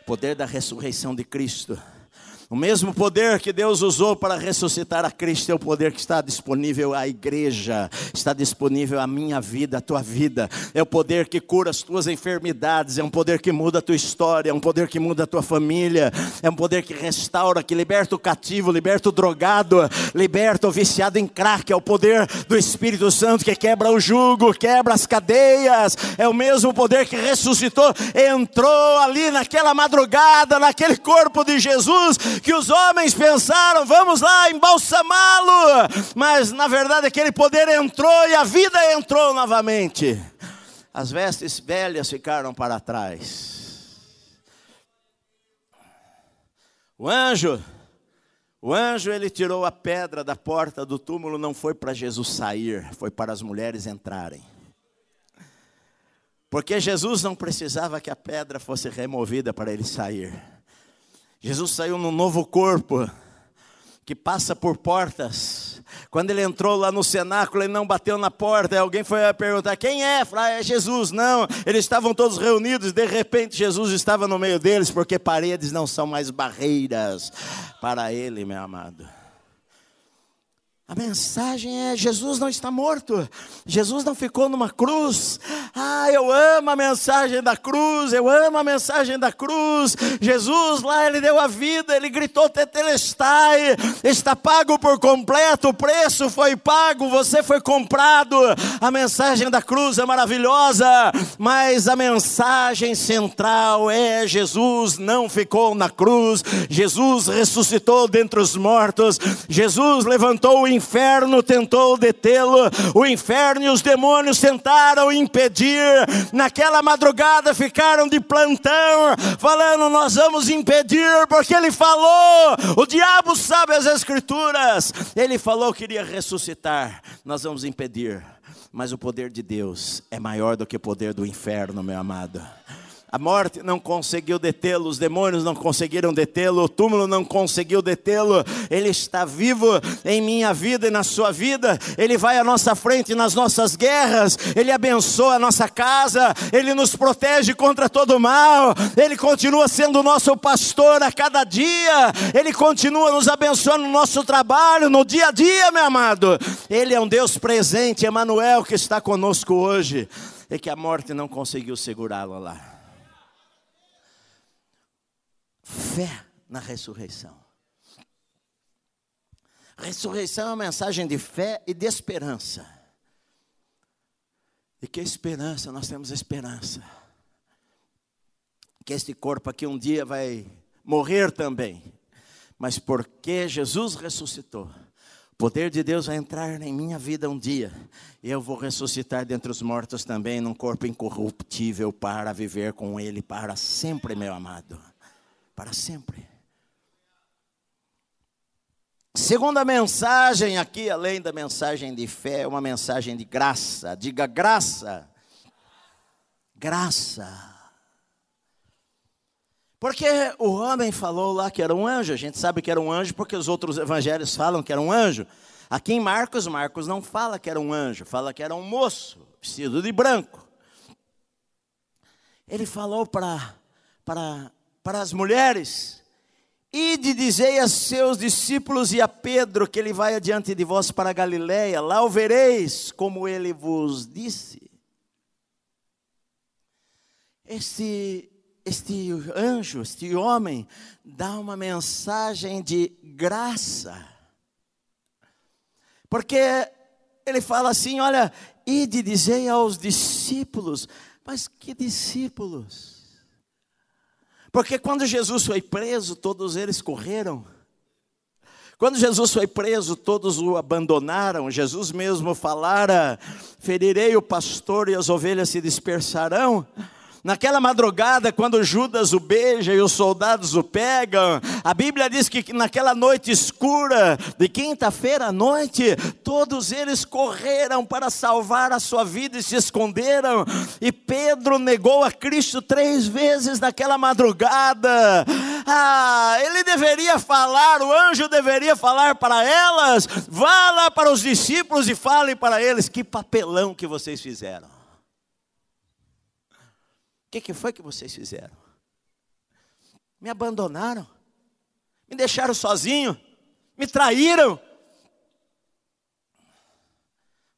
o poder da ressurreição de Cristo. O mesmo poder que Deus usou para ressuscitar a Cristo é o poder que está disponível à igreja, está disponível à minha vida, à tua vida. É o poder que cura as tuas enfermidades, é um poder que muda a tua história, é um poder que muda a tua família, é um poder que restaura, que liberta o cativo, liberta o drogado, liberta o viciado em crack. É o poder do Espírito Santo que quebra o jugo, quebra as cadeias. É o mesmo poder que ressuscitou, entrou ali naquela madrugada, naquele corpo de Jesus que os homens pensaram, vamos lá embalsamá-lo, mas na verdade aquele poder entrou e a vida entrou novamente. As vestes velhas ficaram para trás. O anjo, o anjo ele tirou a pedra da porta do túmulo, não foi para Jesus sair, foi para as mulheres entrarem. Porque Jesus não precisava que a pedra fosse removida para ele sair. Jesus saiu num novo corpo que passa por portas. Quando ele entrou lá no cenáculo, ele não bateu na porta. Alguém foi perguntar: quem é? Falei, ah, é Jesus. Não, eles estavam todos reunidos. De repente, Jesus estava no meio deles, porque paredes não são mais barreiras para ele, meu amado. A mensagem é: Jesus não está morto, Jesus não ficou numa cruz. Ah, eu amo a mensagem da cruz, eu amo a mensagem da cruz. Jesus lá, ele deu a vida, ele gritou: Tetelestai, está pago por completo, o preço foi pago, você foi comprado. A mensagem da cruz é maravilhosa, mas a mensagem central é: Jesus não ficou na cruz, Jesus ressuscitou dentre os mortos, Jesus levantou o inferno tentou detê-lo, o inferno e os demônios tentaram impedir. Naquela madrugada ficaram de plantão, falando: Nós vamos impedir, porque ele falou. O diabo sabe as Escrituras. Ele falou que iria ressuscitar. Nós vamos impedir. Mas o poder de Deus é maior do que o poder do inferno, meu amado. A morte não conseguiu detê-lo, os demônios não conseguiram detê-lo, o túmulo não conseguiu detê-lo. Ele está vivo em minha vida e na sua vida. Ele vai à nossa frente nas nossas guerras. Ele abençoa a nossa casa. Ele nos protege contra todo mal. Ele continua sendo nosso pastor a cada dia. Ele continua nos abençoando no nosso trabalho, no dia a dia, meu amado. Ele é um Deus presente, Emanuel, que está conosco hoje. E que a morte não conseguiu segurá-lo lá fé na ressurreição. Ressurreição é uma mensagem de fé e de esperança. E que esperança? Nós temos esperança. Que este corpo aqui um dia vai morrer também. Mas porque Jesus ressuscitou, o poder de Deus vai entrar em minha vida um dia. E eu vou ressuscitar dentre os mortos também, num corpo incorruptível, para viver com Ele para sempre, meu amado para sempre. Segunda mensagem aqui, além da mensagem de fé, é uma mensagem de graça. Diga graça. Graça. Porque o homem falou lá que era um anjo, a gente sabe que era um anjo porque os outros evangelhos falam que era um anjo. Aqui em Marcos, Marcos não fala que era um anjo, fala que era um moço, vestido de branco. Ele falou para, para as mulheres: Ide dizei a seus discípulos e a Pedro que ele vai adiante de vós para Galiléia, lá o vereis, como ele vos disse. Este, este anjo, este homem, dá uma mensagem de graça. Porque ele fala assim: olha, ide dizei aos discípulos, mas que discípulos? Porque quando Jesus foi preso, todos eles correram. Quando Jesus foi preso, todos o abandonaram. Jesus mesmo falara: ferirei o pastor e as ovelhas se dispersarão. Naquela madrugada, quando Judas o beija e os soldados o pegam, a Bíblia diz que naquela noite escura, de quinta-feira à noite, todos eles correram para salvar a sua vida e se esconderam. E Pedro negou a Cristo três vezes naquela madrugada. Ah, ele deveria falar, o anjo deveria falar para elas: vá lá para os discípulos e fale para eles: que papelão que vocês fizeram que, que foi que vocês fizeram? Me abandonaram, me deixaram sozinho, me traíram.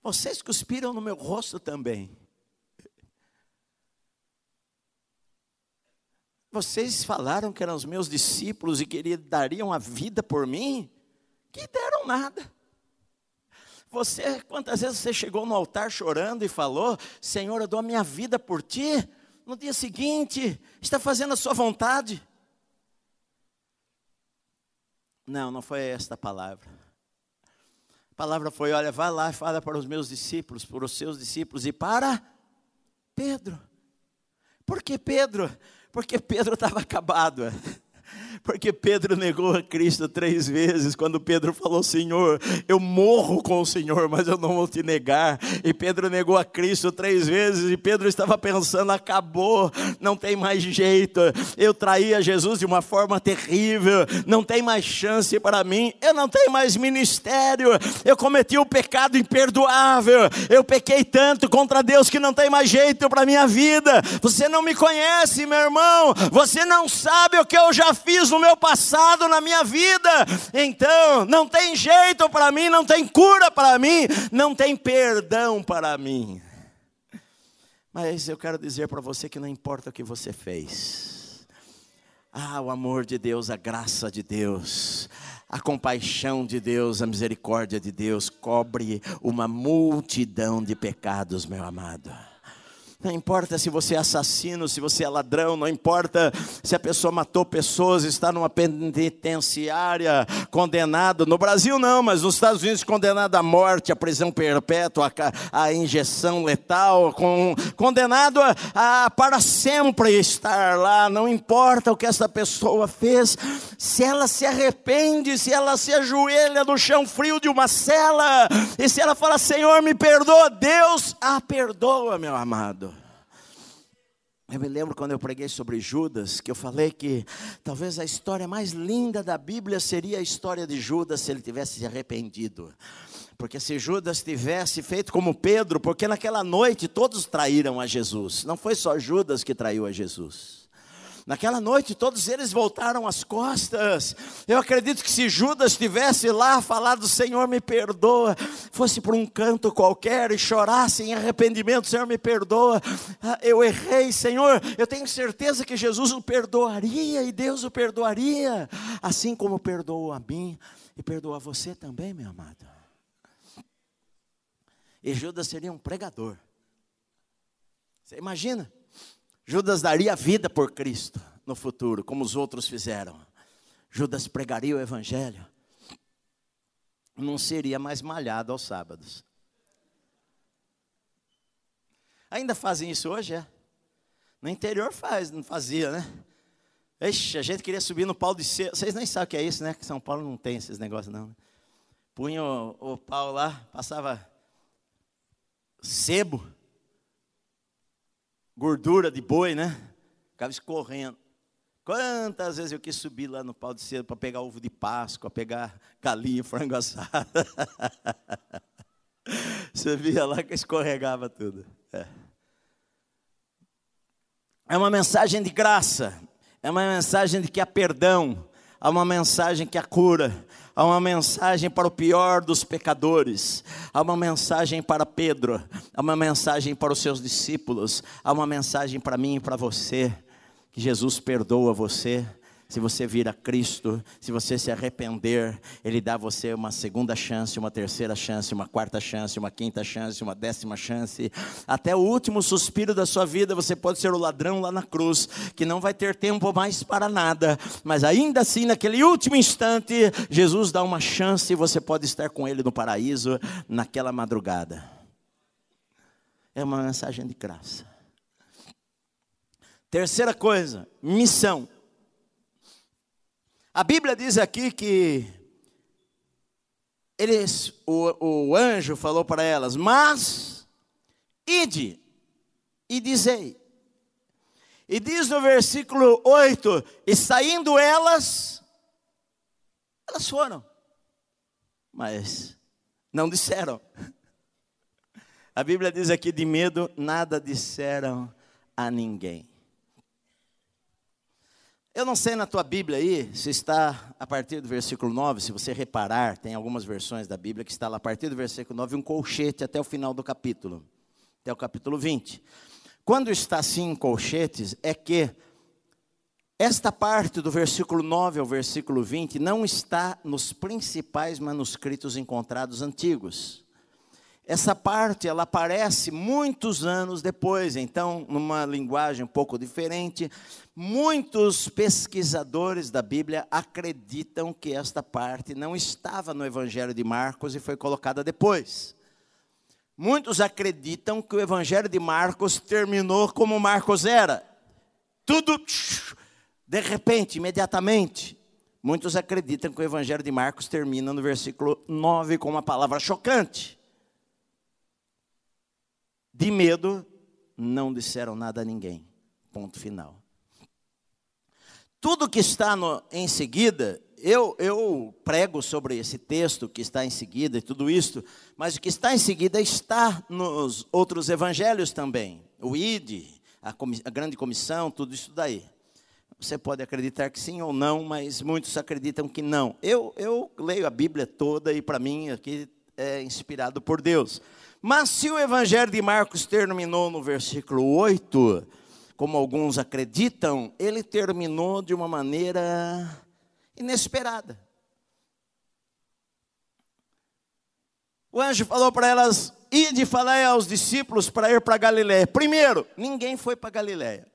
Vocês cuspiram no meu rosto também. Vocês falaram que eram os meus discípulos e que dariam a vida por mim, que deram nada. Você, quantas vezes você chegou no altar chorando e falou: Senhor, eu dou a minha vida por ti? No dia seguinte está fazendo a sua vontade. Não, não foi esta a palavra. A palavra foi: olha, vá lá e fala para os meus discípulos, para os seus discípulos e para Pedro. Por que Pedro? Porque Pedro estava acabado. Porque Pedro negou a Cristo três vezes, quando Pedro falou: Senhor, eu morro com o Senhor, mas eu não vou te negar. E Pedro negou a Cristo três vezes, e Pedro estava pensando: acabou, não tem mais jeito. Eu traí a Jesus de uma forma terrível, não tem mais chance para mim, eu não tenho mais ministério, eu cometi um pecado imperdoável, eu pequei tanto contra Deus que não tem mais jeito para minha vida. Você não me conhece, meu irmão, você não sabe o que eu já fiz fiz no meu passado, na minha vida. Então, não tem jeito para mim, não tem cura para mim, não tem perdão para mim. Mas eu quero dizer para você que não importa o que você fez. Ah, o amor de Deus, a graça de Deus, a compaixão de Deus, a misericórdia de Deus cobre uma multidão de pecados, meu amado. Não importa se você é assassino, se você é ladrão, não importa se a pessoa matou pessoas, está numa penitenciária condenado. No Brasil não, mas nos Estados Unidos condenado à morte, à prisão perpétua, à injeção letal, com, condenado a, a para sempre estar lá. Não importa o que essa pessoa fez, se ela se arrepende, se ela se ajoelha no chão frio de uma cela, e se ela fala, Senhor, me perdoa, Deus a perdoa, meu amado. Eu me lembro quando eu preguei sobre Judas, que eu falei que talvez a história mais linda da Bíblia seria a história de Judas se ele tivesse se arrependido. Porque se Judas tivesse feito como Pedro, porque naquela noite todos traíram a Jesus, não foi só Judas que traiu a Jesus. Naquela noite, todos eles voltaram as costas. Eu acredito que se Judas estivesse lá, falado, Senhor, me perdoa, fosse por um canto qualquer e chorasse em arrependimento, Senhor, me perdoa. Ah, eu errei, Senhor. Eu tenho certeza que Jesus o perdoaria e Deus o perdoaria, assim como perdoou a mim e perdoa você também, meu amado. E Judas seria um pregador. Você imagina? Judas daria vida por Cristo no futuro, como os outros fizeram. Judas pregaria o Evangelho. Não seria mais malhado aos sábados. Ainda fazem isso hoje, é? No interior faz, não fazia, né? Ixi, a gente queria subir no pau de sebo. Vocês nem sabem o que é isso, né? Que São Paulo não tem esses negócios, não. Né? Punha o, o pau lá, passava sebo gordura de boi, né? Ficava escorrendo. Quantas vezes eu quis subir lá no pau de cedo para pegar ovo de Páscoa, pegar galinha, frango assado. Você via lá que escorregava tudo. É. é uma mensagem de graça, é uma mensagem de que há perdão, há uma mensagem que há cura, há uma mensagem para o pior dos pecadores, há uma mensagem para Pedro, há uma mensagem para os seus discípulos, há uma mensagem para mim e para você, que Jesus perdoa você, se você vir a Cristo, se você se arrepender, Ele dá a você uma segunda chance, uma terceira chance, uma quarta chance, uma quinta chance, uma décima chance, até o último suspiro da sua vida. Você pode ser o ladrão lá na cruz, que não vai ter tempo mais para nada, mas ainda assim, naquele último instante, Jesus dá uma chance e você pode estar com Ele no paraíso naquela madrugada. É uma mensagem de graça. Terceira coisa, missão. A Bíblia diz aqui que eles, o, o anjo falou para elas, mas ide e dizei. E diz no versículo 8: E saindo elas, elas foram, mas não disseram. A Bíblia diz aqui: de medo, nada disseram a ninguém. Eu não sei na tua Bíblia aí, se está a partir do versículo 9, se você reparar, tem algumas versões da Bíblia que está lá a partir do versículo 9, um colchete até o final do capítulo, até o capítulo 20. Quando está assim em colchetes, é que esta parte do versículo 9 ao versículo 20 não está nos principais manuscritos encontrados antigos. Essa parte ela aparece muitos anos depois, então, numa linguagem um pouco diferente. Muitos pesquisadores da Bíblia acreditam que esta parte não estava no Evangelho de Marcos e foi colocada depois. Muitos acreditam que o Evangelho de Marcos terminou como Marcos era. Tudo de repente, imediatamente. Muitos acreditam que o Evangelho de Marcos termina no versículo 9 com uma palavra chocante de medo, não disseram nada a ninguém. Ponto final. Tudo que está no, em seguida, eu, eu prego sobre esse texto que está em seguida e tudo isso, mas o que está em seguida está nos outros evangelhos também. O ID, a, a grande comissão, tudo isso daí. Você pode acreditar que sim ou não, mas muitos acreditam que não. Eu, eu leio a Bíblia toda e para mim aqui é inspirado por Deus. Mas se o Evangelho de Marcos terminou no versículo 8, como alguns acreditam, ele terminou de uma maneira inesperada. O anjo falou para elas: ide falar aos discípulos para ir para Galiléia. Primeiro, ninguém foi para Galiléia.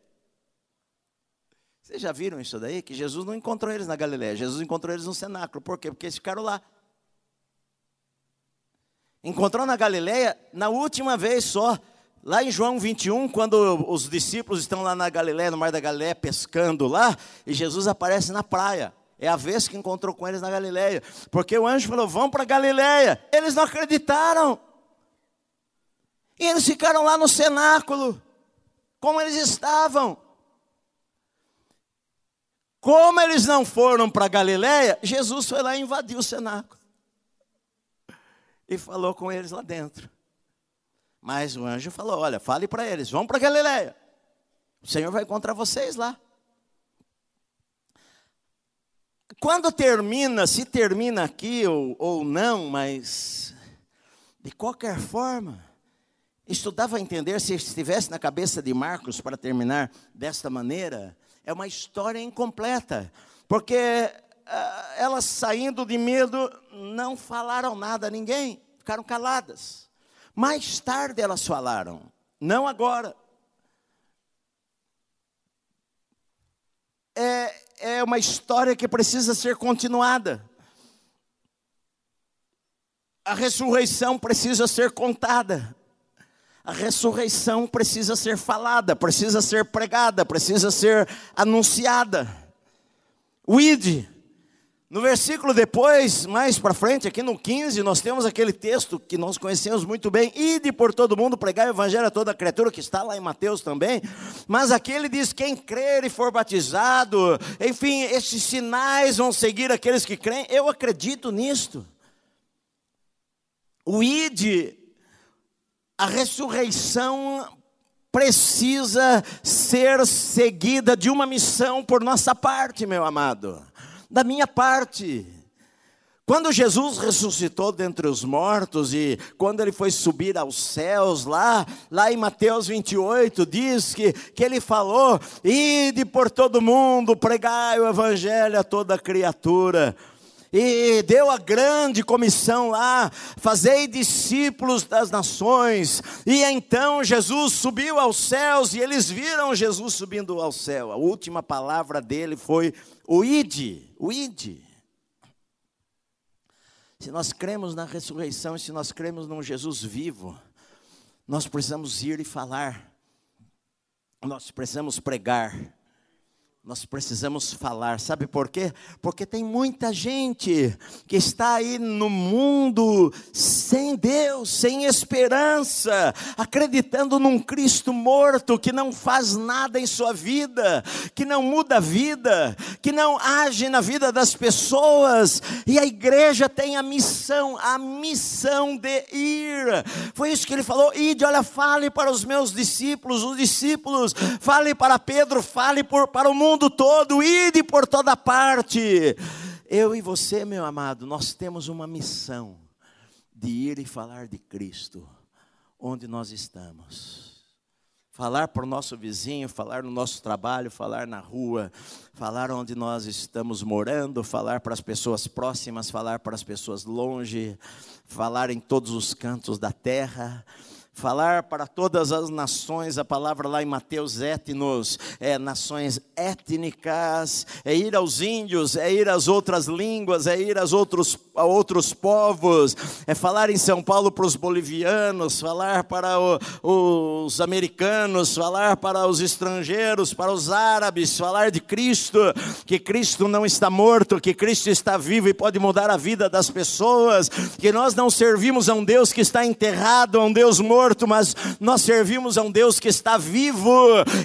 Vocês já viram isso daí? Que Jesus não encontrou eles na Galiléia, Jesus encontrou eles no cenáculo. Por quê? Porque eles ficaram lá. Encontrou na Galileia na última vez só. Lá em João 21, quando os discípulos estão lá na Galileia, no Mar da Galileia, pescando lá, e Jesus aparece na praia. É a vez que encontrou com eles na Galileia. Porque o anjo falou: vão para Galileia. Eles não acreditaram. E eles ficaram lá no cenáculo, como eles estavam. Como eles não foram para Galileia, Jesus foi lá e invadiu o cenáculo e falou com eles lá dentro. Mas o anjo falou: Olha, fale para eles, vão para Galiléia. O Senhor vai encontrar vocês lá. Quando termina, se termina aqui ou, ou não, mas de qualquer forma, estudava a entender se estivesse na cabeça de Marcos para terminar desta maneira, é uma história incompleta, porque elas saindo de medo, não falaram nada a ninguém, ficaram caladas. Mais tarde elas falaram, não agora. É, é uma história que precisa ser continuada. A ressurreição precisa ser contada. A ressurreição precisa ser falada, precisa ser pregada, precisa ser anunciada. O ID, no versículo depois, mais para frente, aqui no 15, nós temos aquele texto que nós conhecemos muito bem: ide por todo mundo, pregar o evangelho a toda criatura, que está lá em Mateus também. Mas aqui ele diz: quem crer e for batizado, enfim, esses sinais vão seguir aqueles que creem. Eu acredito nisto. O ide, a ressurreição precisa ser seguida de uma missão por nossa parte, meu amado da minha parte. Quando Jesus ressuscitou dentre os mortos e quando ele foi subir aos céus, lá, lá em Mateus 28, diz que, que ele falou: ide por todo mundo, pregai o evangelho a toda criatura. E deu a grande comissão lá, fazei discípulos das nações. E então Jesus subiu aos céus e eles viram Jesus subindo ao céu. A última palavra dele foi: o ide, o ide. Se nós cremos na ressurreição, se nós cremos num Jesus vivo, nós precisamos ir e falar, nós precisamos pregar, nós precisamos falar, sabe por quê? Porque tem muita gente que está aí no mundo sem Deus, sem esperança, acreditando num Cristo morto que não faz nada em sua vida, que não muda a vida, que não age na vida das pessoas, e a igreja tem a missão, a missão de ir. Foi isso que ele falou: ide, olha, fale para os meus discípulos, os discípulos, fale para Pedro, fale por, para o mundo mundo todo, ide por toda parte. Eu e você, meu amado, nós temos uma missão de ir e falar de Cristo onde nós estamos. falar para o nosso vizinho, falar no nosso trabalho, falar na rua, falar onde nós estamos morando, falar para as pessoas próximas, falar para as pessoas longe, falar em todos os cantos da terra falar para todas as nações, a palavra lá em Mateus etnos, é nações étnicas, é ir aos índios, é ir às outras línguas, é ir aos outros, a outros povos, é falar em São Paulo para os bolivianos, falar para o, os americanos, falar para os estrangeiros, para os árabes, falar de Cristo, que Cristo não está morto, que Cristo está vivo e pode mudar a vida das pessoas, que nós não servimos a um Deus que está enterrado, a um Deus morto, morto, mas nós servimos a um Deus que está vivo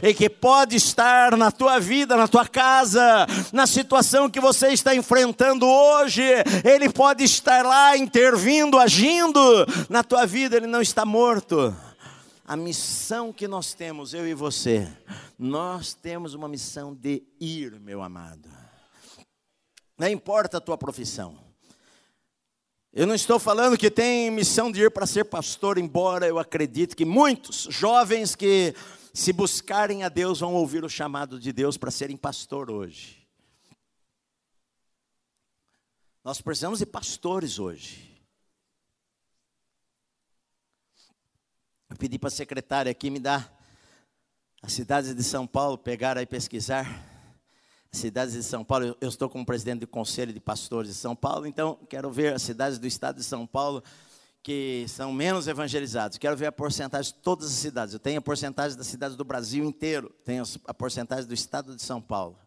e que pode estar na tua vida, na tua casa, na situação que você está enfrentando hoje. Ele pode estar lá intervindo, agindo na tua vida, ele não está morto. A missão que nós temos, eu e você, nós temos uma missão de ir, meu amado. Não importa a tua profissão. Eu não estou falando que tem missão de ir para ser pastor, embora eu acredite que muitos jovens que se buscarem a Deus vão ouvir o chamado de Deus para serem pastor hoje. Nós precisamos de pastores hoje. Eu pedi para a secretária aqui me dar as cidades de São Paulo, pegar aí pesquisar cidades de São Paulo. Eu estou como presidente do Conselho de Pastores de São Paulo, então quero ver as cidades do estado de São Paulo que são menos evangelizados. Quero ver a porcentagem de todas as cidades. Eu tenho a porcentagem das cidades do Brasil inteiro, tenho a porcentagem do estado de São Paulo.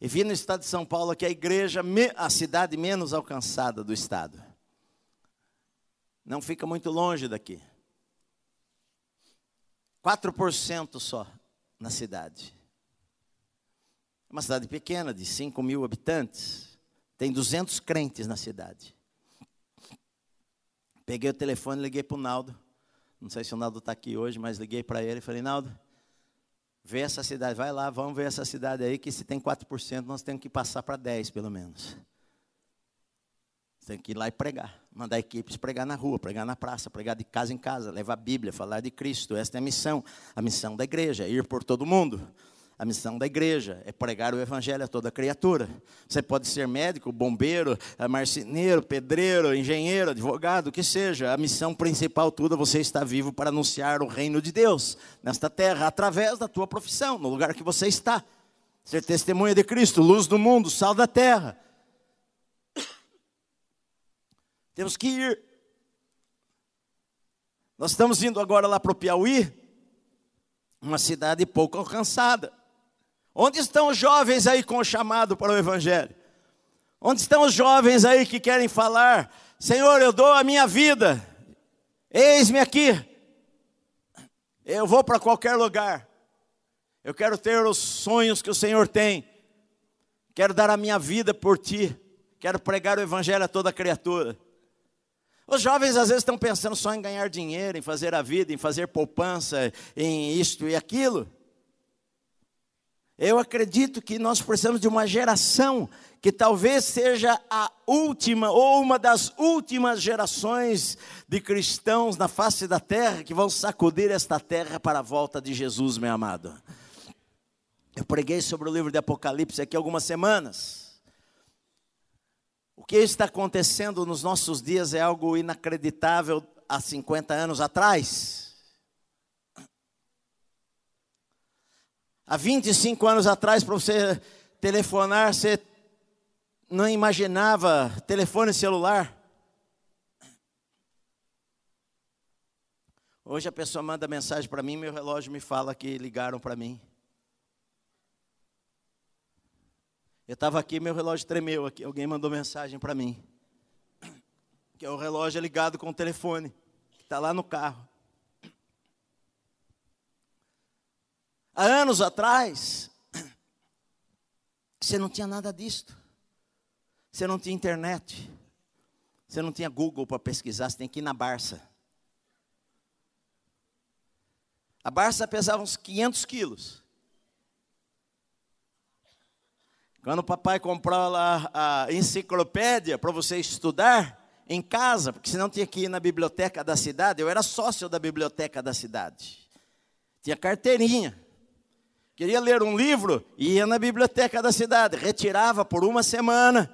E vi no estado de São Paulo que a igreja, a cidade menos alcançada do estado. Não fica muito longe daqui. 4% só na cidade uma cidade pequena, de 5 mil habitantes. Tem 200 crentes na cidade. Peguei o telefone, liguei para o Naldo. Não sei se o Naldo está aqui hoje, mas liguei para ele e falei, Naldo, vê essa cidade, vai lá, vamos ver essa cidade aí, que se tem 4%, nós temos que passar para 10 pelo menos. Tem que ir lá e pregar, mandar equipes pregar na rua, pregar na praça, pregar de casa em casa, levar a Bíblia, falar de Cristo. Esta é a missão, a missão da igreja, é ir por todo mundo. A missão da igreja é pregar o evangelho a toda criatura. Você pode ser médico, bombeiro, eh, marceneiro, pedreiro, engenheiro, advogado, o que seja. A missão principal toda, você está vivo para anunciar o reino de Deus nesta terra, através da tua profissão, no lugar que você está. Ser testemunha de Cristo, luz do mundo, sal da terra. Temos que ir. Nós estamos indo agora lá para o Piauí, uma cidade pouco alcançada. Onde estão os jovens aí com o chamado para o Evangelho? Onde estão os jovens aí que querem falar: Senhor, eu dou a minha vida, eis-me aqui, eu vou para qualquer lugar, eu quero ter os sonhos que o Senhor tem, quero dar a minha vida por Ti, quero pregar o Evangelho a toda criatura. Os jovens às vezes estão pensando só em ganhar dinheiro, em fazer a vida, em fazer poupança, em isto e aquilo. Eu acredito que nós precisamos de uma geração que talvez seja a última ou uma das últimas gerações de cristãos na face da terra que vão sacudir esta terra para a volta de Jesus, meu amado. Eu preguei sobre o livro de Apocalipse aqui algumas semanas. O que está acontecendo nos nossos dias é algo inacreditável há 50 anos atrás. Há 25 anos atrás, para você telefonar, você não imaginava telefone celular. Hoje a pessoa manda mensagem para mim, meu relógio me fala que ligaram para mim. Eu estava aqui, meu relógio tremeu aqui, alguém mandou mensagem para mim. Que é o relógio ligado com o telefone, que está lá no carro. Há anos atrás, você não tinha nada disto. Você não tinha internet. Você não tinha Google para pesquisar, você tem que ir na Barça. A Barça pesava uns 500 quilos. Quando o papai comprou lá a enciclopédia para você estudar em casa, porque senão tinha que ir na biblioteca da cidade, eu era sócio da biblioteca da cidade. Tinha carteirinha. Queria ler um livro, ia na biblioteca da cidade, retirava por uma semana.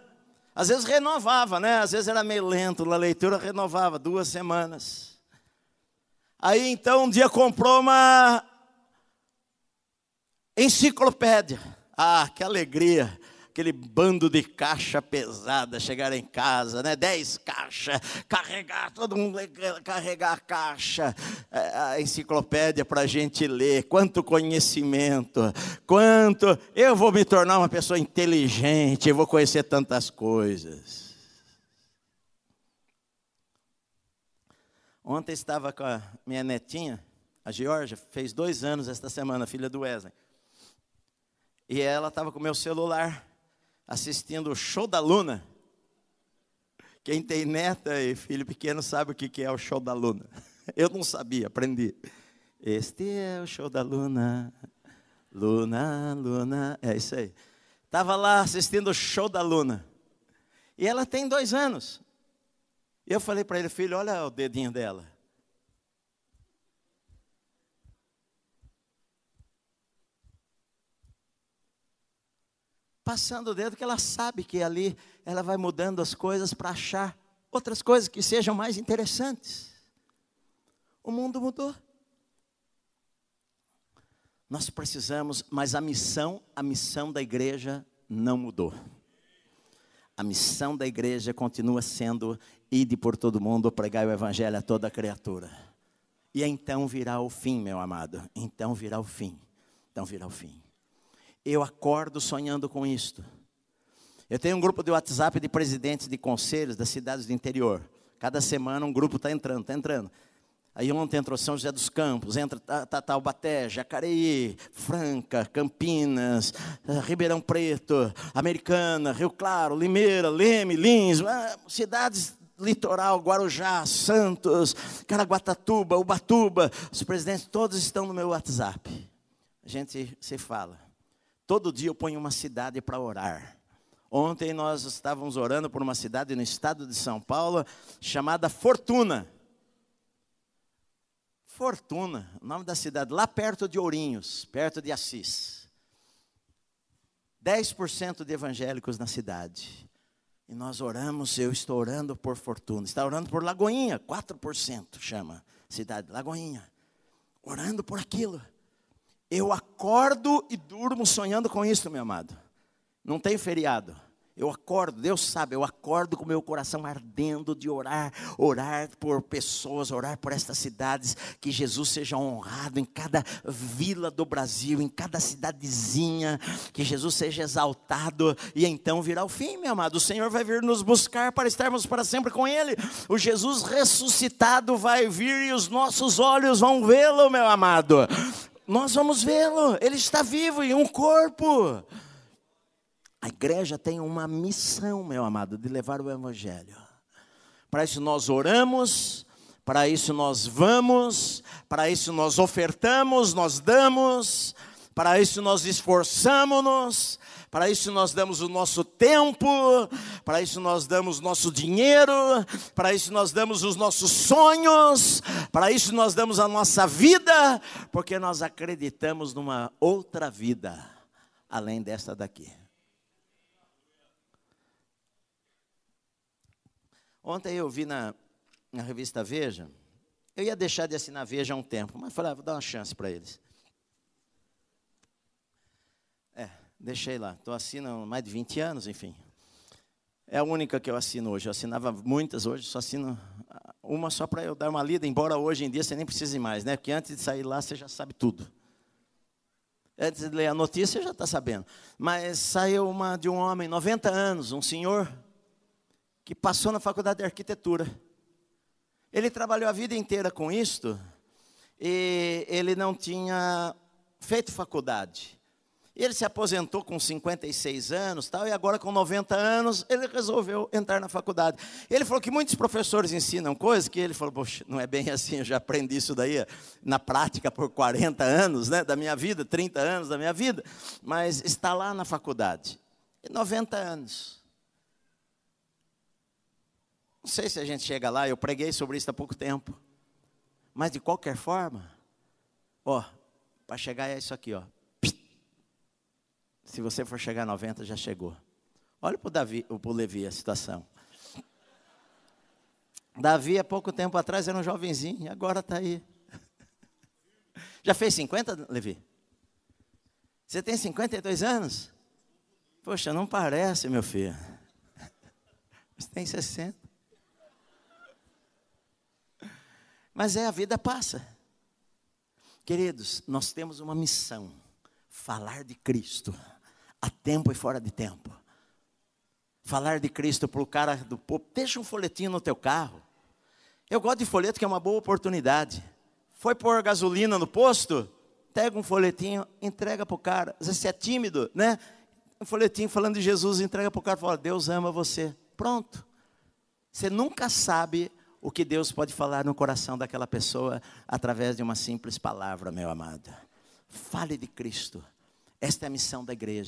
Às vezes renovava, né? Às vezes era meio lento na leitura, renovava duas semanas. Aí então um dia comprou uma enciclopédia. Ah, que alegria! Aquele bando de caixa pesada chegar em casa, né? Dez caixas, carregar, todo mundo carregar a caixa, é, a enciclopédia para a gente ler, quanto conhecimento, quanto. Eu vou me tornar uma pessoa inteligente, eu vou conhecer tantas coisas. Ontem estava com a minha netinha, a Georgia, fez dois anos esta semana, filha do Wesley. E ela estava com o meu celular assistindo o show da Luna. Quem tem neta e filho pequeno sabe o que é o show da Luna. Eu não sabia, aprendi. Este é o show da Luna. Luna, Luna. É isso aí. Estava lá assistindo o show da Luna. E ela tem dois anos. Eu falei para ele, filho, olha o dedinho dela. Passando o dedo que ela sabe que ali ela vai mudando as coisas para achar outras coisas que sejam mais interessantes. O mundo mudou. Nós precisamos, mas a missão, a missão da igreja não mudou. A missão da igreja continua sendo ide por todo mundo, pregar o evangelho a toda criatura. E então virá o fim, meu amado. Então virá o fim. Então virá o fim. Eu acordo sonhando com isto. Eu tenho um grupo de WhatsApp de presidentes de conselhos das cidades do interior. Cada semana um grupo está entrando, está entrando. Aí ontem entrou São José dos Campos, entra Taubaté, Jacareí, Franca, Campinas, eh, Ribeirão Preto, Americana, Rio Claro, Limeira, Leme, Lins, ah, cidades litoral, Guarujá, Santos, Caraguatatuba, Ubatuba. Os presidentes todos estão no meu WhatsApp. A gente se fala. Todo dia eu ponho uma cidade para orar. Ontem nós estávamos orando por uma cidade no estado de São Paulo chamada Fortuna. Fortuna, o nome da cidade, lá perto de Ourinhos, perto de Assis. 10% de evangélicos na cidade. E nós oramos, eu estou orando por Fortuna. Está orando por Lagoinha, 4% chama cidade, Lagoinha. Orando por aquilo. Eu acordo e durmo sonhando com isso, meu amado. Não tem feriado. Eu acordo, Deus sabe, eu acordo com meu coração ardendo de orar, orar por pessoas, orar por estas cidades, que Jesus seja honrado em cada vila do Brasil, em cada cidadezinha, que Jesus seja exaltado e então virá o fim, meu amado. O Senhor vai vir nos buscar para estarmos para sempre com Ele. O Jesus ressuscitado vai vir e os nossos olhos vão vê-lo, meu amado nós vamos vê-lo, ele está vivo em um corpo. A igreja tem uma missão, meu amado, de levar o evangelho. Para isso nós oramos, para isso nós vamos, para isso nós ofertamos, nós damos, para isso nós esforçamos-nos, para isso nós damos o nosso tempo, para isso nós damos nosso dinheiro, para isso nós damos os nossos sonhos, para isso nós damos a nossa vida, porque nós acreditamos numa outra vida além desta daqui. Ontem eu vi na, na revista Veja, eu ia deixar de assinar Veja há um tempo, mas falei, ah, vou dar uma chance para eles. Deixei lá. Estou assinando mais de 20 anos, enfim. É a única que eu assino hoje. Eu assinava muitas hoje, só assino uma só para eu dar uma lida, embora hoje em dia você nem precise mais, né? Porque antes de sair lá você já sabe tudo. Antes de ler a notícia, você já está sabendo. Mas saiu uma de um homem, 90 anos, um senhor, que passou na faculdade de arquitetura. Ele trabalhou a vida inteira com isto, e ele não tinha feito faculdade. Ele se aposentou com 56 anos, tal, e agora com 90 anos, ele resolveu entrar na faculdade. Ele falou que muitos professores ensinam coisas que ele falou, poxa, não é bem assim, eu já aprendi isso daí na prática por 40 anos, né, da minha vida, 30 anos da minha vida, mas está lá na faculdade. E 90 anos. Não sei se a gente chega lá, eu preguei sobre isso há pouco tempo. Mas de qualquer forma, ó, Para chegar é isso aqui, ó. Se você for chegar a 90, já chegou. Olha para o Levi a situação. Davi, há pouco tempo atrás, era um jovenzinho, agora está aí. Já fez 50, Levi? Você tem 52 anos? Poxa, não parece, meu filho. Você tem 60. Mas é, a vida passa. Queridos, nós temos uma missão: falar de Cristo, a tempo e fora de tempo. Falar de Cristo para o cara do povo. Deixa um folhetinho no teu carro. Eu gosto de folheto, que é uma boa oportunidade. Foi pôr gasolina no posto? Pega um folhetinho, entrega para o cara. Você é tímido, né? Um folhetinho falando de Jesus, entrega para o cara e fala: Deus ama você. Pronto. Você nunca sabe o que Deus pode falar no coração daquela pessoa através de uma simples palavra, meu amado. Fale de Cristo. Esta é a missão da igreja.